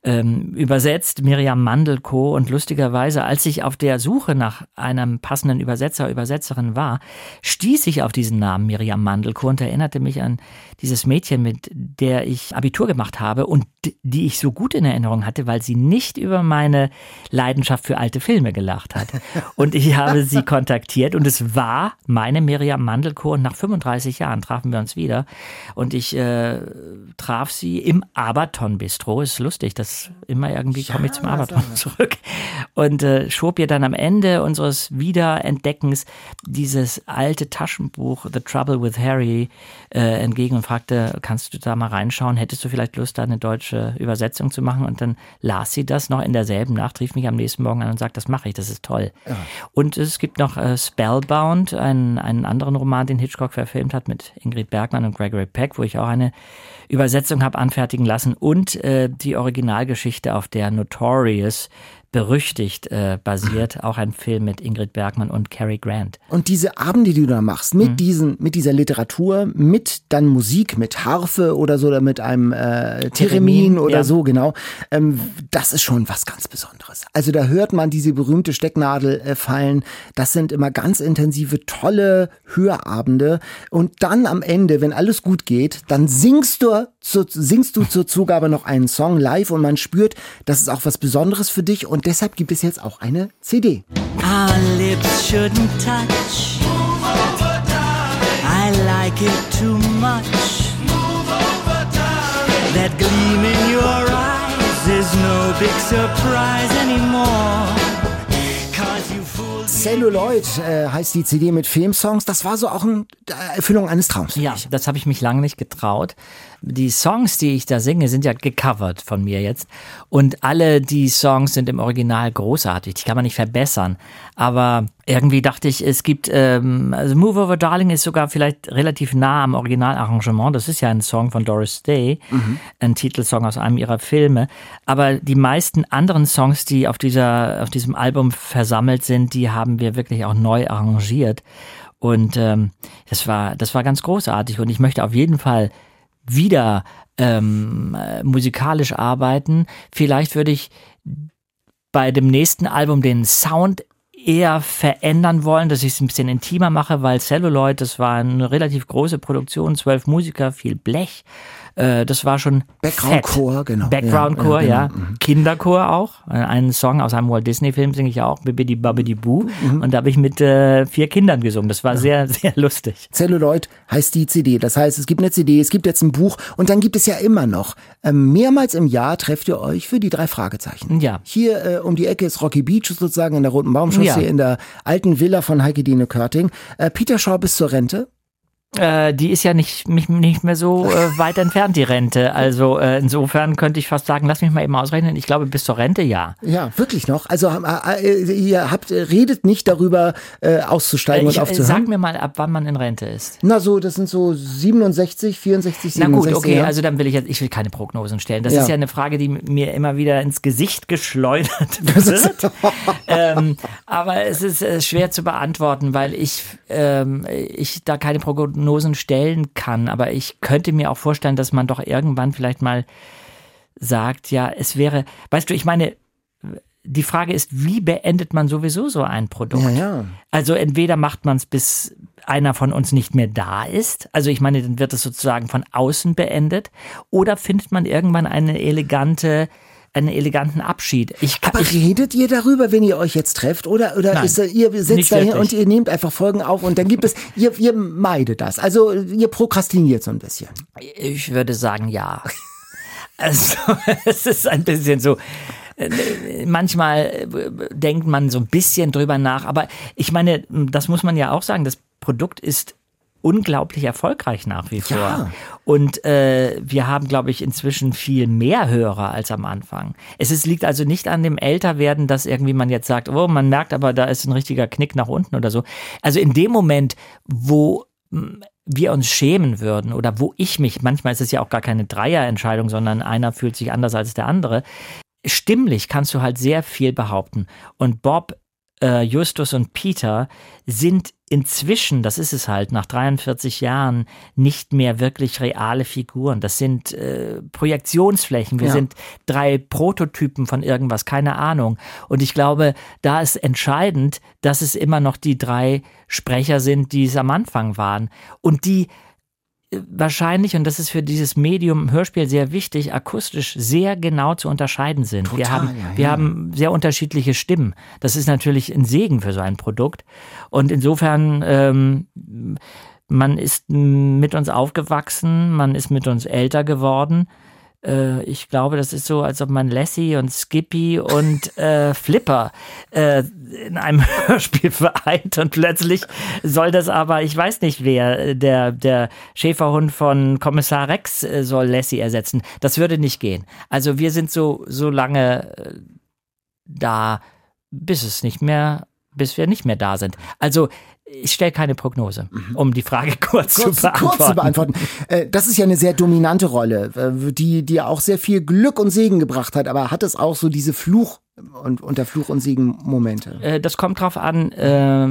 ähm, übersetzt, Miriam Mandelko. Und lustigerweise, als ich auf der Suche nach einem passenden Übersetzer, Übersetzerin war, stieß ich auf diesen Namen Miriam Mandelko und erinnerte mich an dieses Mädchen, mit der ich Abitur gemacht habe und die ich so gut in Erinnerung hatte, weil sie nicht über meine Leidenschaft für alte Filme gelacht hat. Und ich habe sie kontaktiert und es war meine Miriam Mandelko und nach 35 Jahren trafen wir uns wieder und ich äh, traf sie im Aberton Bistro. Ist lustig, dass immer irgendwie komme ich zum Aberton zurück und äh, schob ihr dann am Ende unseres Wiederentdeckens dieses alte Taschenbuch The Trouble with Harry äh, entgegen und fragte, kannst du da mal reinschauen? Hättest du vielleicht Lust, da eine deutsche Übersetzung zu machen. Und dann las sie das noch in derselben Nacht, rief mich am nächsten Morgen an und sagt, das mache ich, das ist toll. Ja. Und es gibt noch äh, Spellbound, einen, einen anderen Roman, den Hitchcock verfilmt hat mit Ingrid Bergmann und Gregory Peck, wo ich auch eine Übersetzung habe anfertigen lassen und äh, die Originalgeschichte, auf der Notorious berüchtigt äh, basiert. Auch ein Film mit Ingrid Bergmann und Cary Grant. Und diese Abende, die du da machst, mit, mhm. diesen, mit dieser Literatur, mit dann Musik, mit Harfe oder so, oder mit einem äh, Theremin oder ja. so, genau, ähm, das ist schon was ganz Besonderes. Also da hört man diese berühmte Stecknadel äh, fallen. Das sind immer ganz intensive, tolle Hörabende. Und dann am Ende, wenn alles gut geht, dann singst du, zu, singst du zur Zugabe noch einen Song live und man spürt, das ist auch was Besonderes für dich. Und und deshalb gibt es jetzt auch eine CD. Our lips shouldn't touch. I like it too much. That gleam in your eyes is no big surprise anymore. Celluloid äh, heißt die CD mit Filmsongs. Das war so auch eine Erfüllung eines Traums. Ja, das habe ich mich lange nicht getraut die Songs, die ich da singe, sind ja gecovert von mir jetzt. Und alle die Songs sind im Original großartig. Die kann man nicht verbessern. Aber irgendwie dachte ich, es gibt, ähm, also Move Over Darling ist sogar vielleicht relativ nah am Originalarrangement. Das ist ja ein Song von Doris Day, mhm. ein Titelsong aus einem ihrer Filme. Aber die meisten anderen Songs, die auf dieser, auf diesem Album versammelt sind, die haben wir wirklich auch neu arrangiert. Und ähm, das war, das war ganz großartig. Und ich möchte auf jeden Fall wieder ähm, äh, musikalisch arbeiten. Vielleicht würde ich bei dem nächsten Album den Sound eher verändern wollen, dass ich es ein bisschen intimer mache, weil Celluloid, das war eine relativ große Produktion, zwölf Musiker, viel Blech äh, das war schon Background-Chor, genau. Background-Chor, ja. ja. Genau. Mhm. Kinderchor auch. Äh, einen Song aus einem Walt Disney-Film singe ich auch, Bibidi Babidi Boo. Mhm. Und da habe ich mit äh, vier Kindern gesungen. Das war ja. sehr, sehr lustig. Celluloid heißt die CD. Das heißt, es gibt eine CD, es gibt jetzt ein Buch und dann gibt es ja immer noch. Ähm, mehrmals im Jahr trefft ihr euch für die drei Fragezeichen. Ja. Hier äh, um die Ecke ist Rocky Beach sozusagen in der Roten Baumchaussee ja. in der alten Villa von Heike Dine Körting. Äh, Peter Shaw bis zur Rente. Äh, die ist ja nicht, nicht, nicht mehr so äh, weit entfernt, die Rente. Also äh, insofern könnte ich fast sagen, lass mich mal eben ausrechnen. Ich glaube, bis zur Rente ja. Ja, wirklich noch. Also äh, äh, ihr habt, redet nicht darüber, äh, auszusteigen ich, und aufzuhören. Sag mir mal, ab wann man in Rente ist. Na so, das sind so 67, 64, 67. Na gut, okay, ja. also dann will ich jetzt, ich will keine Prognosen stellen. Das ja. ist ja eine Frage, die mir immer wieder ins Gesicht geschleudert wird. ähm, aber es ist schwer zu beantworten, weil ich, ähm, ich da keine Prognosen Prognosen stellen kann, aber ich könnte mir auch vorstellen, dass man doch irgendwann vielleicht mal sagt, ja, es wäre, weißt du, ich meine, die Frage ist, wie beendet man sowieso so ein Produkt? Ja, ja. Also entweder macht man es, bis einer von uns nicht mehr da ist, also ich meine, dann wird es sozusagen von außen beendet, oder findet man irgendwann eine elegante einen eleganten Abschied. Ich, Aber ich, redet ihr darüber, wenn ihr euch jetzt trefft? Oder, oder Nein, ist, ihr sitzt dahin und ihr nehmt einfach Folgen auf und dann gibt es, ihr, ihr meidet das. Also ihr prokrastiniert so ein bisschen. Ich würde sagen, ja. Also es ist ein bisschen so äh, manchmal äh, denkt man so ein bisschen drüber nach, aber ich meine, das muss man ja auch sagen, das Produkt ist unglaublich erfolgreich nach wie vor. Ja. Und äh, wir haben, glaube ich, inzwischen viel mehr Hörer als am Anfang. Es ist, liegt also nicht an dem Älterwerden, dass irgendwie man jetzt sagt, oh, man merkt aber, da ist ein richtiger Knick nach unten oder so. Also in dem Moment, wo wir uns schämen würden oder wo ich mich, manchmal ist es ja auch gar keine Dreierentscheidung, sondern einer fühlt sich anders als der andere. Stimmlich kannst du halt sehr viel behaupten. Und Bob äh, Justus und Peter sind inzwischen, das ist es halt, nach 43 Jahren nicht mehr wirklich reale Figuren. Das sind äh, Projektionsflächen. Wir ja. sind drei Prototypen von irgendwas, keine Ahnung. Und ich glaube, da ist entscheidend, dass es immer noch die drei Sprecher sind, die es am Anfang waren. Und die wahrscheinlich, und das ist für dieses Medium Hörspiel sehr wichtig, akustisch sehr genau zu unterscheiden sind. Total, wir haben, ja, wir haben sehr unterschiedliche Stimmen. Das ist natürlich ein Segen für so ein Produkt. Und insofern, ähm, man ist mit uns aufgewachsen, man ist mit uns älter geworden. Äh, ich glaube, das ist so, als ob man Lassie und Skippy und äh, Flipper äh, in einem Hörspiel vereint und plötzlich soll das aber, ich weiß nicht wer, der, der Schäferhund von Kommissar Rex äh, soll Lassie ersetzen. Das würde nicht gehen. Also wir sind so, so lange äh, da, bis es nicht mehr, bis wir nicht mehr da sind. Also ich stelle keine Prognose, Mhm. um die Frage kurz, kurz, zu beantworten. kurz zu beantworten. Äh, Das ist ja eine sehr dominante Rolle, äh, die die auch sehr viel Glück und Segen gebracht hat, aber hat es auch so diese Fluch und unter Fluch und Segen Momente. Äh, Das kommt drauf an,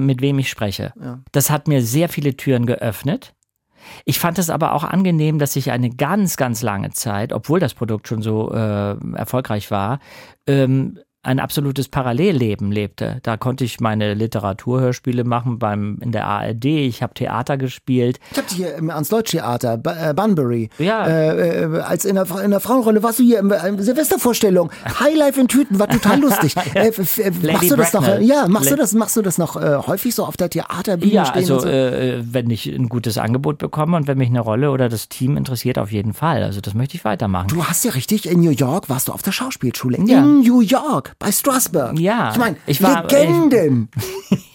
mit wem ich spreche. Das hat mir sehr viele Türen geöffnet. Ich fand es aber auch angenehm, dass ich eine ganz, ganz lange Zeit, obwohl das Produkt schon so äh, erfolgreich war, ähm, ein absolutes Parallelleben lebte. Da konnte ich meine Literaturhörspiele machen beim in der ARD. Ich habe Theater gespielt. Ich hab dich hier im Ernst-Lloyd-Theater, Ba- äh, Bunbury. Ja. Äh, äh, als in der, in der Frauenrolle warst du hier in der Silvestervorstellung. Highlife in Tüten, war total lustig. äh, äh, machst du das noch? Bracknell. äh, Ja, machst du das, machst du das noch äh, häufig so auf der Theaterbühne Ja, stehen? also so? äh, wenn ich ein gutes Angebot bekomme und wenn mich eine Rolle oder das Team interessiert, auf jeden Fall. Also das möchte ich weitermachen. Du hast ja richtig in New York, warst du auf der Schauspielschule. Ja. In New York, bei Strasberg. Ja. Ich meine, Ich war- Legenden.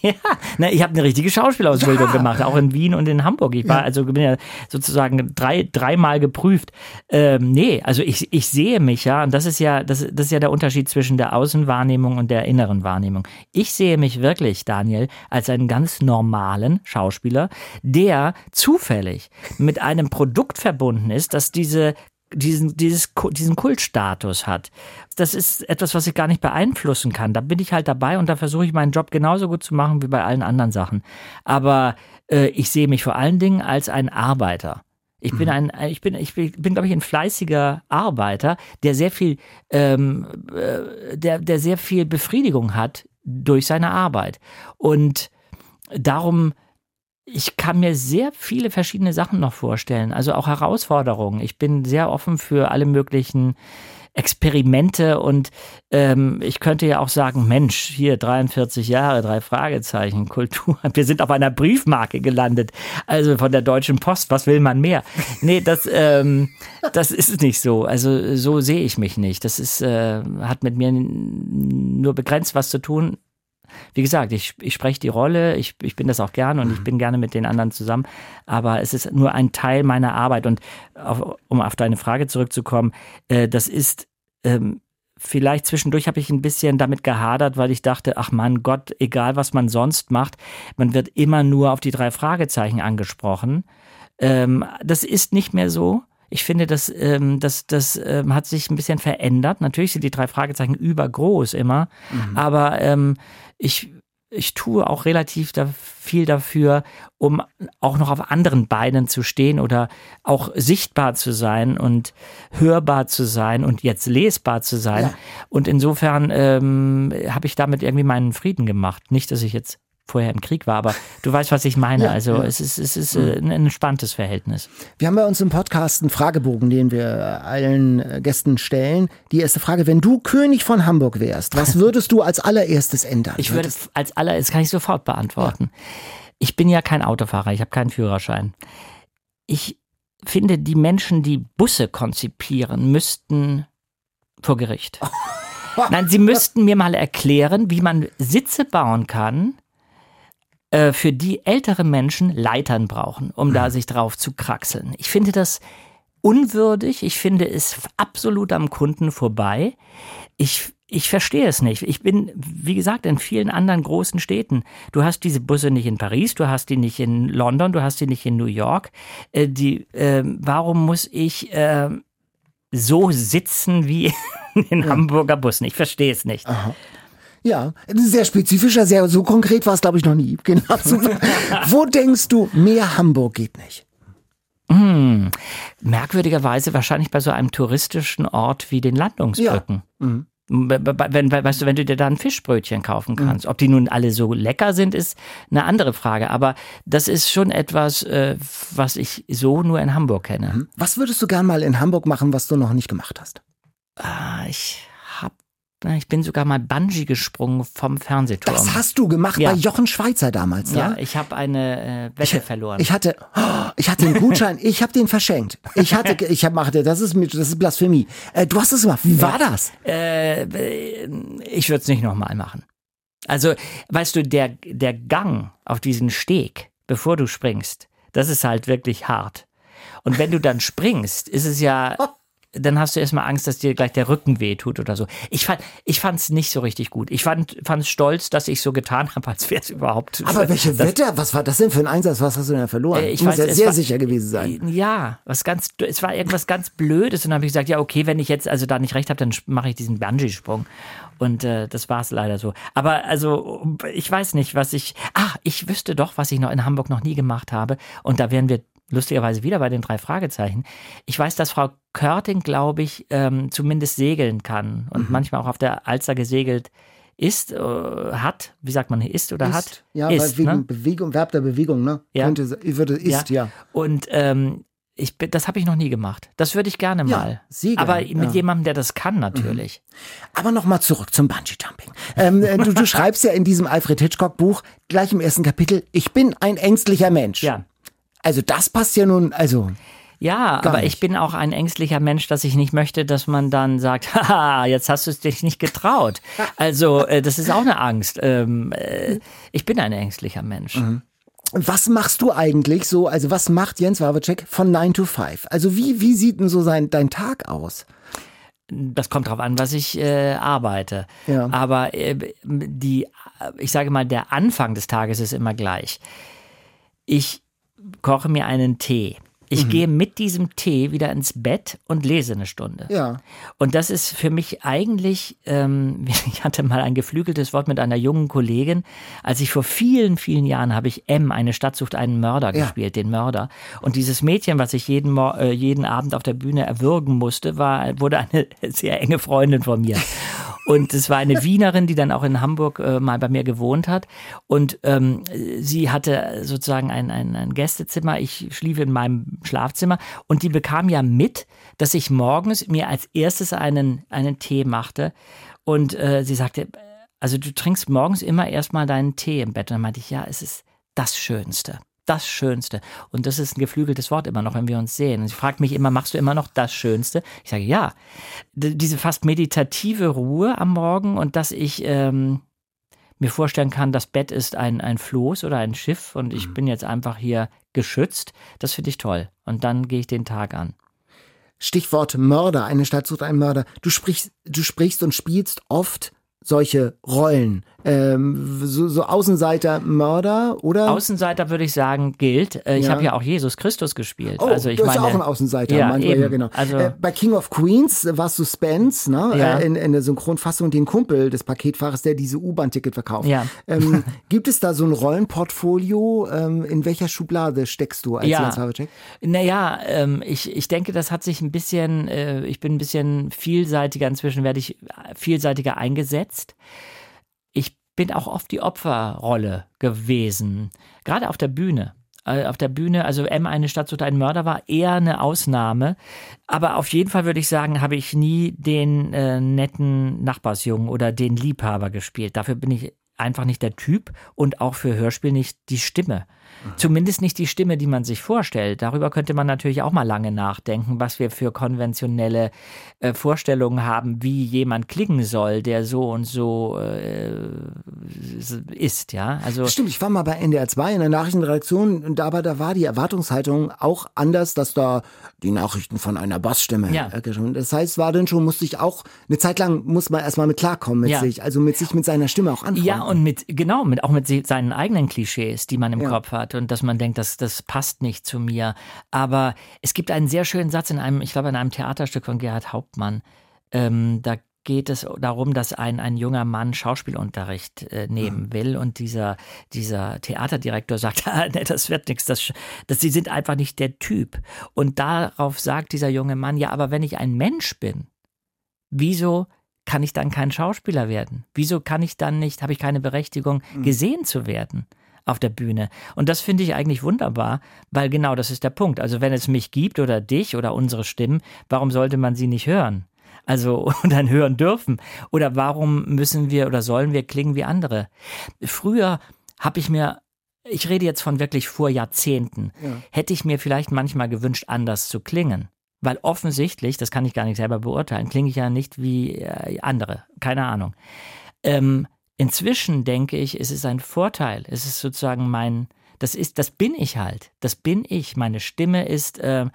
Ja, na, ich habe eine richtige Schauspielausbildung Ja. gemacht, auch in Wien und in Hamburg. Ich war also bin ja sozusagen drei dreimal geprüft. Ähm, nee, also ich, ich sehe mich ja, und das ist ja das, das ist ja der Unterschied zwischen der Außenwahrnehmung und der inneren Wahrnehmung. Ich sehe mich wirklich, Daniel, als einen ganz normalen Schauspieler, der zufällig mit einem Produkt verbunden ist, das diese diesen, dieses, diesen Kultstatus hat. Das ist etwas, was ich gar nicht beeinflussen kann. Da bin ich halt dabei und da versuche ich meinen Job genauso gut zu machen wie bei allen anderen Sachen. Aber äh, ich sehe mich vor allen Dingen als ein Arbeiter. Ich bin ein, ich bin, ich bin, bin glaube ich, ein fleißiger Arbeiter, der sehr viel, ähm, äh, der, der sehr viel Befriedigung hat durch seine Arbeit. Und darum ich kann mir sehr viele verschiedene Sachen noch vorstellen, also auch Herausforderungen. Ich bin sehr offen für alle möglichen Experimente und ähm, ich könnte ja auch sagen, Mensch, hier 43 Jahre, drei Fragezeichen, Kultur. Wir sind auf einer Briefmarke gelandet, also von der Deutschen Post. Was will man mehr? Nee, das, ähm, das ist nicht so. Also so sehe ich mich nicht. Das ist, äh, hat mit mir nur begrenzt was zu tun wie gesagt, ich, ich spreche die Rolle, ich, ich bin das auch gerne und ich bin gerne mit den anderen zusammen, aber es ist nur ein Teil meiner Arbeit. Und auf, um auf deine Frage zurückzukommen, äh, das ist ähm, vielleicht zwischendurch habe ich ein bisschen damit gehadert, weil ich dachte, ach mein Gott, egal was man sonst macht, man wird immer nur auf die drei Fragezeichen angesprochen. Ähm, das ist nicht mehr so. Ich finde, das, ähm, das, das ähm, hat sich ein bisschen verändert. Natürlich sind die drei Fragezeichen übergroß immer, aber ähm, ich, ich tue auch relativ da viel dafür, um auch noch auf anderen Beinen zu stehen oder auch sichtbar zu sein und hörbar zu sein und jetzt lesbar zu sein. Ja. Und insofern ähm, habe ich damit irgendwie meinen Frieden gemacht. Nicht, dass ich jetzt vorher im Krieg war, aber du weißt, was ich meine. Ja, also ja. Mhm. es ist, es ist äh, ein entspanntes Verhältnis. Wir haben bei uns im Podcast einen Fragebogen, den wir allen äh, Gästen stellen. Die erste Frage, wenn du König von Hamburg wärst, was würdest du als allererstes ändern? Ich würde als aller, das kann ich sofort beantworten. Ich bin ja kein Autofahrer, ich habe keinen Führerschein. Ich finde, die Menschen, die Busse konzipieren, müssten vor Gericht. Nein, sie müssten mir mal erklären, wie man Sitze bauen kann, äh, für die ältere Menschen Leitern brauchen, um da sich drauf zu kraxeln. Ich finde das unwürdig. Ich finde es absolut am Kunden vorbei. Ich, ich verstehe es nicht. Ich bin, wie gesagt, in vielen anderen großen Städten. Du hast diese Busse nicht in Paris, du hast die nicht in London, du hast die nicht in New York. Äh, die, äh, warum muss ich äh, so sitzen wie in den Hamburger Bussen? Ich verstehe es nicht. Ja, sehr spezifischer, sehr so konkret war es, glaube ich, noch nie. Genau. Wo denkst du, mehr Hamburg geht nicht? merkwürdigerweise wahrscheinlich bei so einem touristischen Ort wie den Landungsbrücken. Mhm. Wenn, weißt du, wenn du dir da ein Fischbrötchen kaufen kannst. Ob die nun alle so lecker sind, ist eine andere Frage. Aber das ist schon etwas, äh, was ich so nur in Hamburg kenne. Was würdest du gern mal in Hamburg machen, was du noch nicht gemacht hast? Ah, Ich Ich bin sogar mal Bungee gesprungen vom Fernsehturm. Das hast du gemacht Ja. bei Jochen Schweizer damals, ja, ne? ich habe eine äh, Wette verloren. Ich hatte, oh, ich hatte einen Gutschein, ich habe den verschenkt. Ich hatte, ich hab, machte, das ist das ist Blasphemie. Äh, du hast es gemacht. Wie war das? äh, ich würde es nicht nochmal machen. Also, weißt du, der, der Gang auf diesen Steg, bevor du springst, das ist halt wirklich hart. Und wenn du dann springst, ist es ja, dann hast du erstmal Angst, dass dir gleich der Rücken wehtut oder so. Ich fand, ich fand's nicht so richtig gut. Ich fand, fand's stolz, dass ich so getan habe, als wäre es überhaupt. Aber welche das, Wette? Was war das denn für ein Einsatz? Was hast du denn verloren? Äh, ich weiß, ja sehr war- sicher gewesen sein. Ja, was ganz, es war irgendwas ganz Blödes und dann habe ich gesagt, ja okay, wenn ich jetzt also da nicht recht habe, dann mache ich diesen Bungee-Sprung und äh, das war es leider so. Aber also ich weiß nicht, was ich, ah, ich wüsste doch, was ich noch in Hamburg noch nie gemacht habe und da wären wir lustigerweise wieder bei den drei Fragezeichen. Ich weiß, dass Frau Körting, glaube ich, ähm, zumindest segeln kann und Mhm. manchmal auch auf der Alster gesegelt ist, äh, hat, wie sagt man, ist oder hat? Ist, ja, ist, weil wegen ne? Bewegung, Verb der Bewegung, ne? Ja. Könnte, würde, ist, ja. Und ähm, ich, das habe ich noch nie gemacht. Das würde ich gerne Ja, mal. Segeln, Aber mit ja. Mhm. jemandem, der das kann, natürlich. Aber nochmal zurück zum Bungee-Jumping. Ähm, äh, du, du schreibst ja in diesem Alfred Hitchcock-Buch gleich im ersten Kapitel, ich bin ein ängstlicher Mensch. Ja. Also das passt ja nun, also Ja, Gar aber nicht. ich bin auch ein ängstlicher Mensch, dass ich nicht möchte, dass man dann sagt, haha, jetzt hast du es dich nicht getraut. Also, äh, das ist auch eine Angst. Ähm, äh, ich bin ein ängstlicher Mensch. Mhm. was machst du eigentlich so, also was macht Jens Wawacek von 9 to 5? Also wie, wie sieht denn so sein, dein Tag aus? Das kommt drauf an, was ich äh, arbeite. Ja. Aber äh, die, ich sage mal, der Anfang des Tages ist immer gleich. Ich koche mir einen Tee. Mhm. Ich gehe mit diesem Tee wieder ins Bett und lese eine Stunde. Ja. Und das ist für mich eigentlich, ähm, ich hatte mal ein geflügeltes Wort mit einer jungen Kollegin, als ich vor vielen, vielen Jahren habe ich M, eine Stadt sucht einen Mörder Ja. gespielt, den Mörder. Und dieses Mädchen, was ich jeden, äh, jeden Abend auf der Bühne erwürgen musste, war, wurde eine sehr enge Freundin von mir. Und es war eine Wienerin, die dann auch in Hamburg äh, mal bei mir gewohnt hat. Und ähm, sie hatte sozusagen ein, ein, ein Gästezimmer. Ich schlief in meinem Schlafzimmer. Und die bekam ja mit, dass ich morgens mir als erstes einen, einen Tee machte. Und äh, sie sagte, also du trinkst morgens immer erstmal deinen Tee im Bett. Und dann meinte ich, ja, es ist das Schönste. Das Schönste. Und das ist ein geflügeltes Wort immer noch, wenn wir uns sehen. Und sie fragt mich immer, machst du immer noch das Schönste? Ich sage, ja. D diese fast meditative Ruhe am Morgen und dass ich ähm, mir vorstellen kann, das Bett ist ein, ein Floß oder ein Schiff und ich bin jetzt einfach hier geschützt, das finde ich toll. Und dann gehe ich den Tag an. Stichwort Mörder, eine Stadt sucht einen Mörder. Du sprichst, du sprichst und spielst oft solche Rollen. Ähm, so, so Außenseiter, Mörder, oder? Außenseiter würde ich sagen, gilt. Äh, Ich Ja. habe ja auch Jesus Christus gespielt. Oh, also ich du bist meine, ja auch ein Außenseiter, Ja, wir, ja genau. Also- äh, bei King of Queens warst du Spence, ne? Ja. Äh, in, in der Synchronfassung den Kumpel des Paketfahrers, der diese U-Bahn-Ticket verkauft. Ja. Ähm, gibt es da so ein Rollenportfolio? Ähm, in welcher Schublade steckst du als Ja. Jens Wawacek? Naja, ähm, ich, ich denke, das hat sich ein bisschen, äh, ich bin ein bisschen vielseitiger, inzwischen werde ich vielseitiger eingesetzt. Ich bin auch oft die Opferrolle gewesen, gerade auf der Bühne. Äh, Auf der Bühne, also M, eine Stadt sucht einen Mörder, war eher eine Ausnahme. Aber auf jeden Fall würde ich sagen, habe ich nie den äh, netten Nachbarsjungen oder den Liebhaber gespielt. Dafür bin ich einfach nicht der Typ und auch für Hörspiel nicht die Stimme. Zumindest nicht die Stimme, die man sich vorstellt. Darüber könnte man natürlich auch mal lange nachdenken, was wir für konventionelle äh, Vorstellungen haben, wie jemand klingen soll, der so und so äh, ist, ja. Also Stimmt, ich war mal bei NDR 2 in der Nachrichtenredaktion und aber da war die Erwartungshaltung auch anders, dass da die Nachrichten von einer Bassstimme Ja. Das heißt, war dann schon, musste ich auch, eine Zeit lang muss man erstmal mit klarkommen mit Ja. sich, also mit sich mit seiner Stimme auch anfreunden. Ja, und mit, genau, mit, auch mit se- seinen eigenen Klischees, die man im Ja. Kopf hat und dass man denkt, das, das passt nicht zu mir. Aber es gibt einen sehr schönen Satz in einem, ich glaube, in einem Theaterstück von Gerhard Hauptmann. Ähm, da geht es darum, dass ein, ein junger Mann Schauspielunterricht äh, nehmen will und dieser, dieser Theaterdirektor sagt, ah, nee, das wird nichts, das, das, sie sind einfach nicht der Typ. Und darauf sagt dieser junge Mann, ja, aber wenn ich ein Mensch bin, wieso kann ich dann kein Schauspieler werden? Wieso kann ich dann nicht, habe ich keine Berechtigung, gesehen zu werden auf der Bühne? Und das finde ich eigentlich wunderbar, weil genau das ist der Punkt. Also wenn es mich gibt oder dich oder unsere Stimmen, warum sollte man sie nicht hören? Also und dann hören dürfen. Oder warum müssen wir oder sollen wir klingen wie andere? Früher habe ich mir ich rede jetzt von wirklich vor Jahrzehnten, ja. hätte ich mir vielleicht manchmal gewünscht, anders zu klingen. Weil offensichtlich, das kann ich gar nicht selber beurteilen, klinge ich ja nicht wie äh, andere. Keine Ahnung. Ähm, inzwischen denke ich, es ist ein Vorteil. Es ist sozusagen mein, das ist, das bin ich halt. Das bin ich. Meine Stimme ist äh,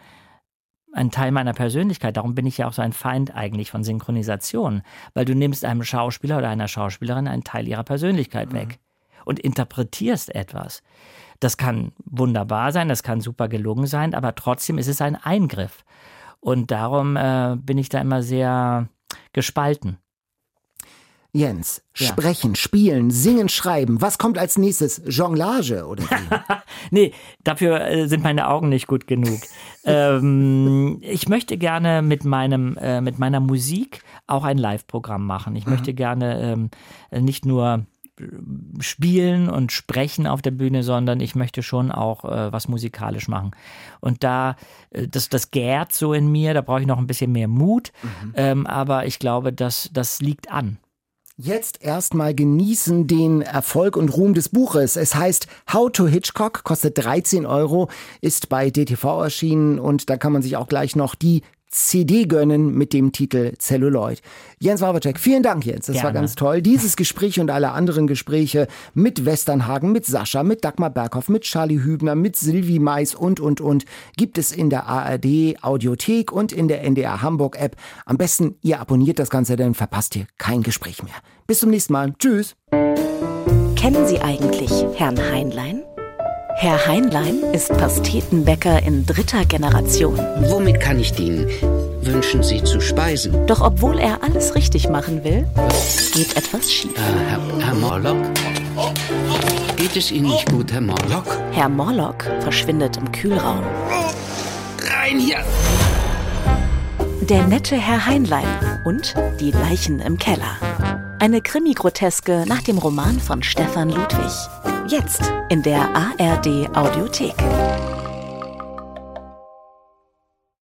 ein Teil meiner Persönlichkeit. Darum bin ich ja auch so ein Feind eigentlich von Synchronisation. Weil du nimmst einem Schauspieler oder einer Schauspielerin einen Teil ihrer Persönlichkeit mhm. weg und interpretierst etwas. Das kann wunderbar sein, das kann super gelungen sein, aber trotzdem ist es ein Eingriff. Und darum äh, bin ich da immer sehr gespalten. Jens, ja. sprechen, spielen, singen, schreiben. Was kommt als nächstes? Jonglage oder nee, dafür äh, sind meine Augen nicht gut genug. ähm, ich möchte gerne mit meinem äh, mit meiner Musik auch ein Live-Programm machen. Ich mhm. möchte gerne ähm, nicht nur spielen und sprechen auf der Bühne, sondern ich möchte schon auch äh, was musikalisch machen. Und da, äh, das, das gärt so in mir, da brauche ich noch ein bisschen mehr Mut, mhm. ähm, aber ich glaube, dass das liegt an. Jetzt erstmal genießen den Erfolg und Ruhm des Buches. Es heißt How to Hitchcock, kostet 13 Euro, ist bei DTV erschienen und da kann man sich auch gleich noch die CD gönnen mit dem Titel Celluloid. Jens Wawacek, vielen Dank, Jens. Das Gerne. war ganz toll. Dieses Gespräch und alle anderen Gespräche mit Westernhagen, mit Sascha, mit Dagmar Berghoff, mit Charlie Hübner, mit Silvi Mais und, und, und gibt es in der ARD Audiothek und in der NDR Hamburg App. Am besten, ihr abonniert das Ganze, dann verpasst ihr kein Gespräch mehr. Bis zum nächsten Mal. Tschüss. Kennen Sie eigentlich Herrn Heinlein? Herr Heinlein ist Pastetenbäcker in dritter Generation. Womit kann ich dienen? Wünschen Sie zu speisen? Doch obwohl er alles richtig machen will, geht etwas schief. Äh, Herr, Herr Morlock? Geht es Ihnen nicht gut, Herr Morlock? Herr Morlock verschwindet im Kühlraum. Rein hier! Der nette Herr Heinlein und die Leichen im Keller. Eine Krimi-Groteske nach dem Roman von Stefan Ludwig. Jetzt in der ARD Audiothek.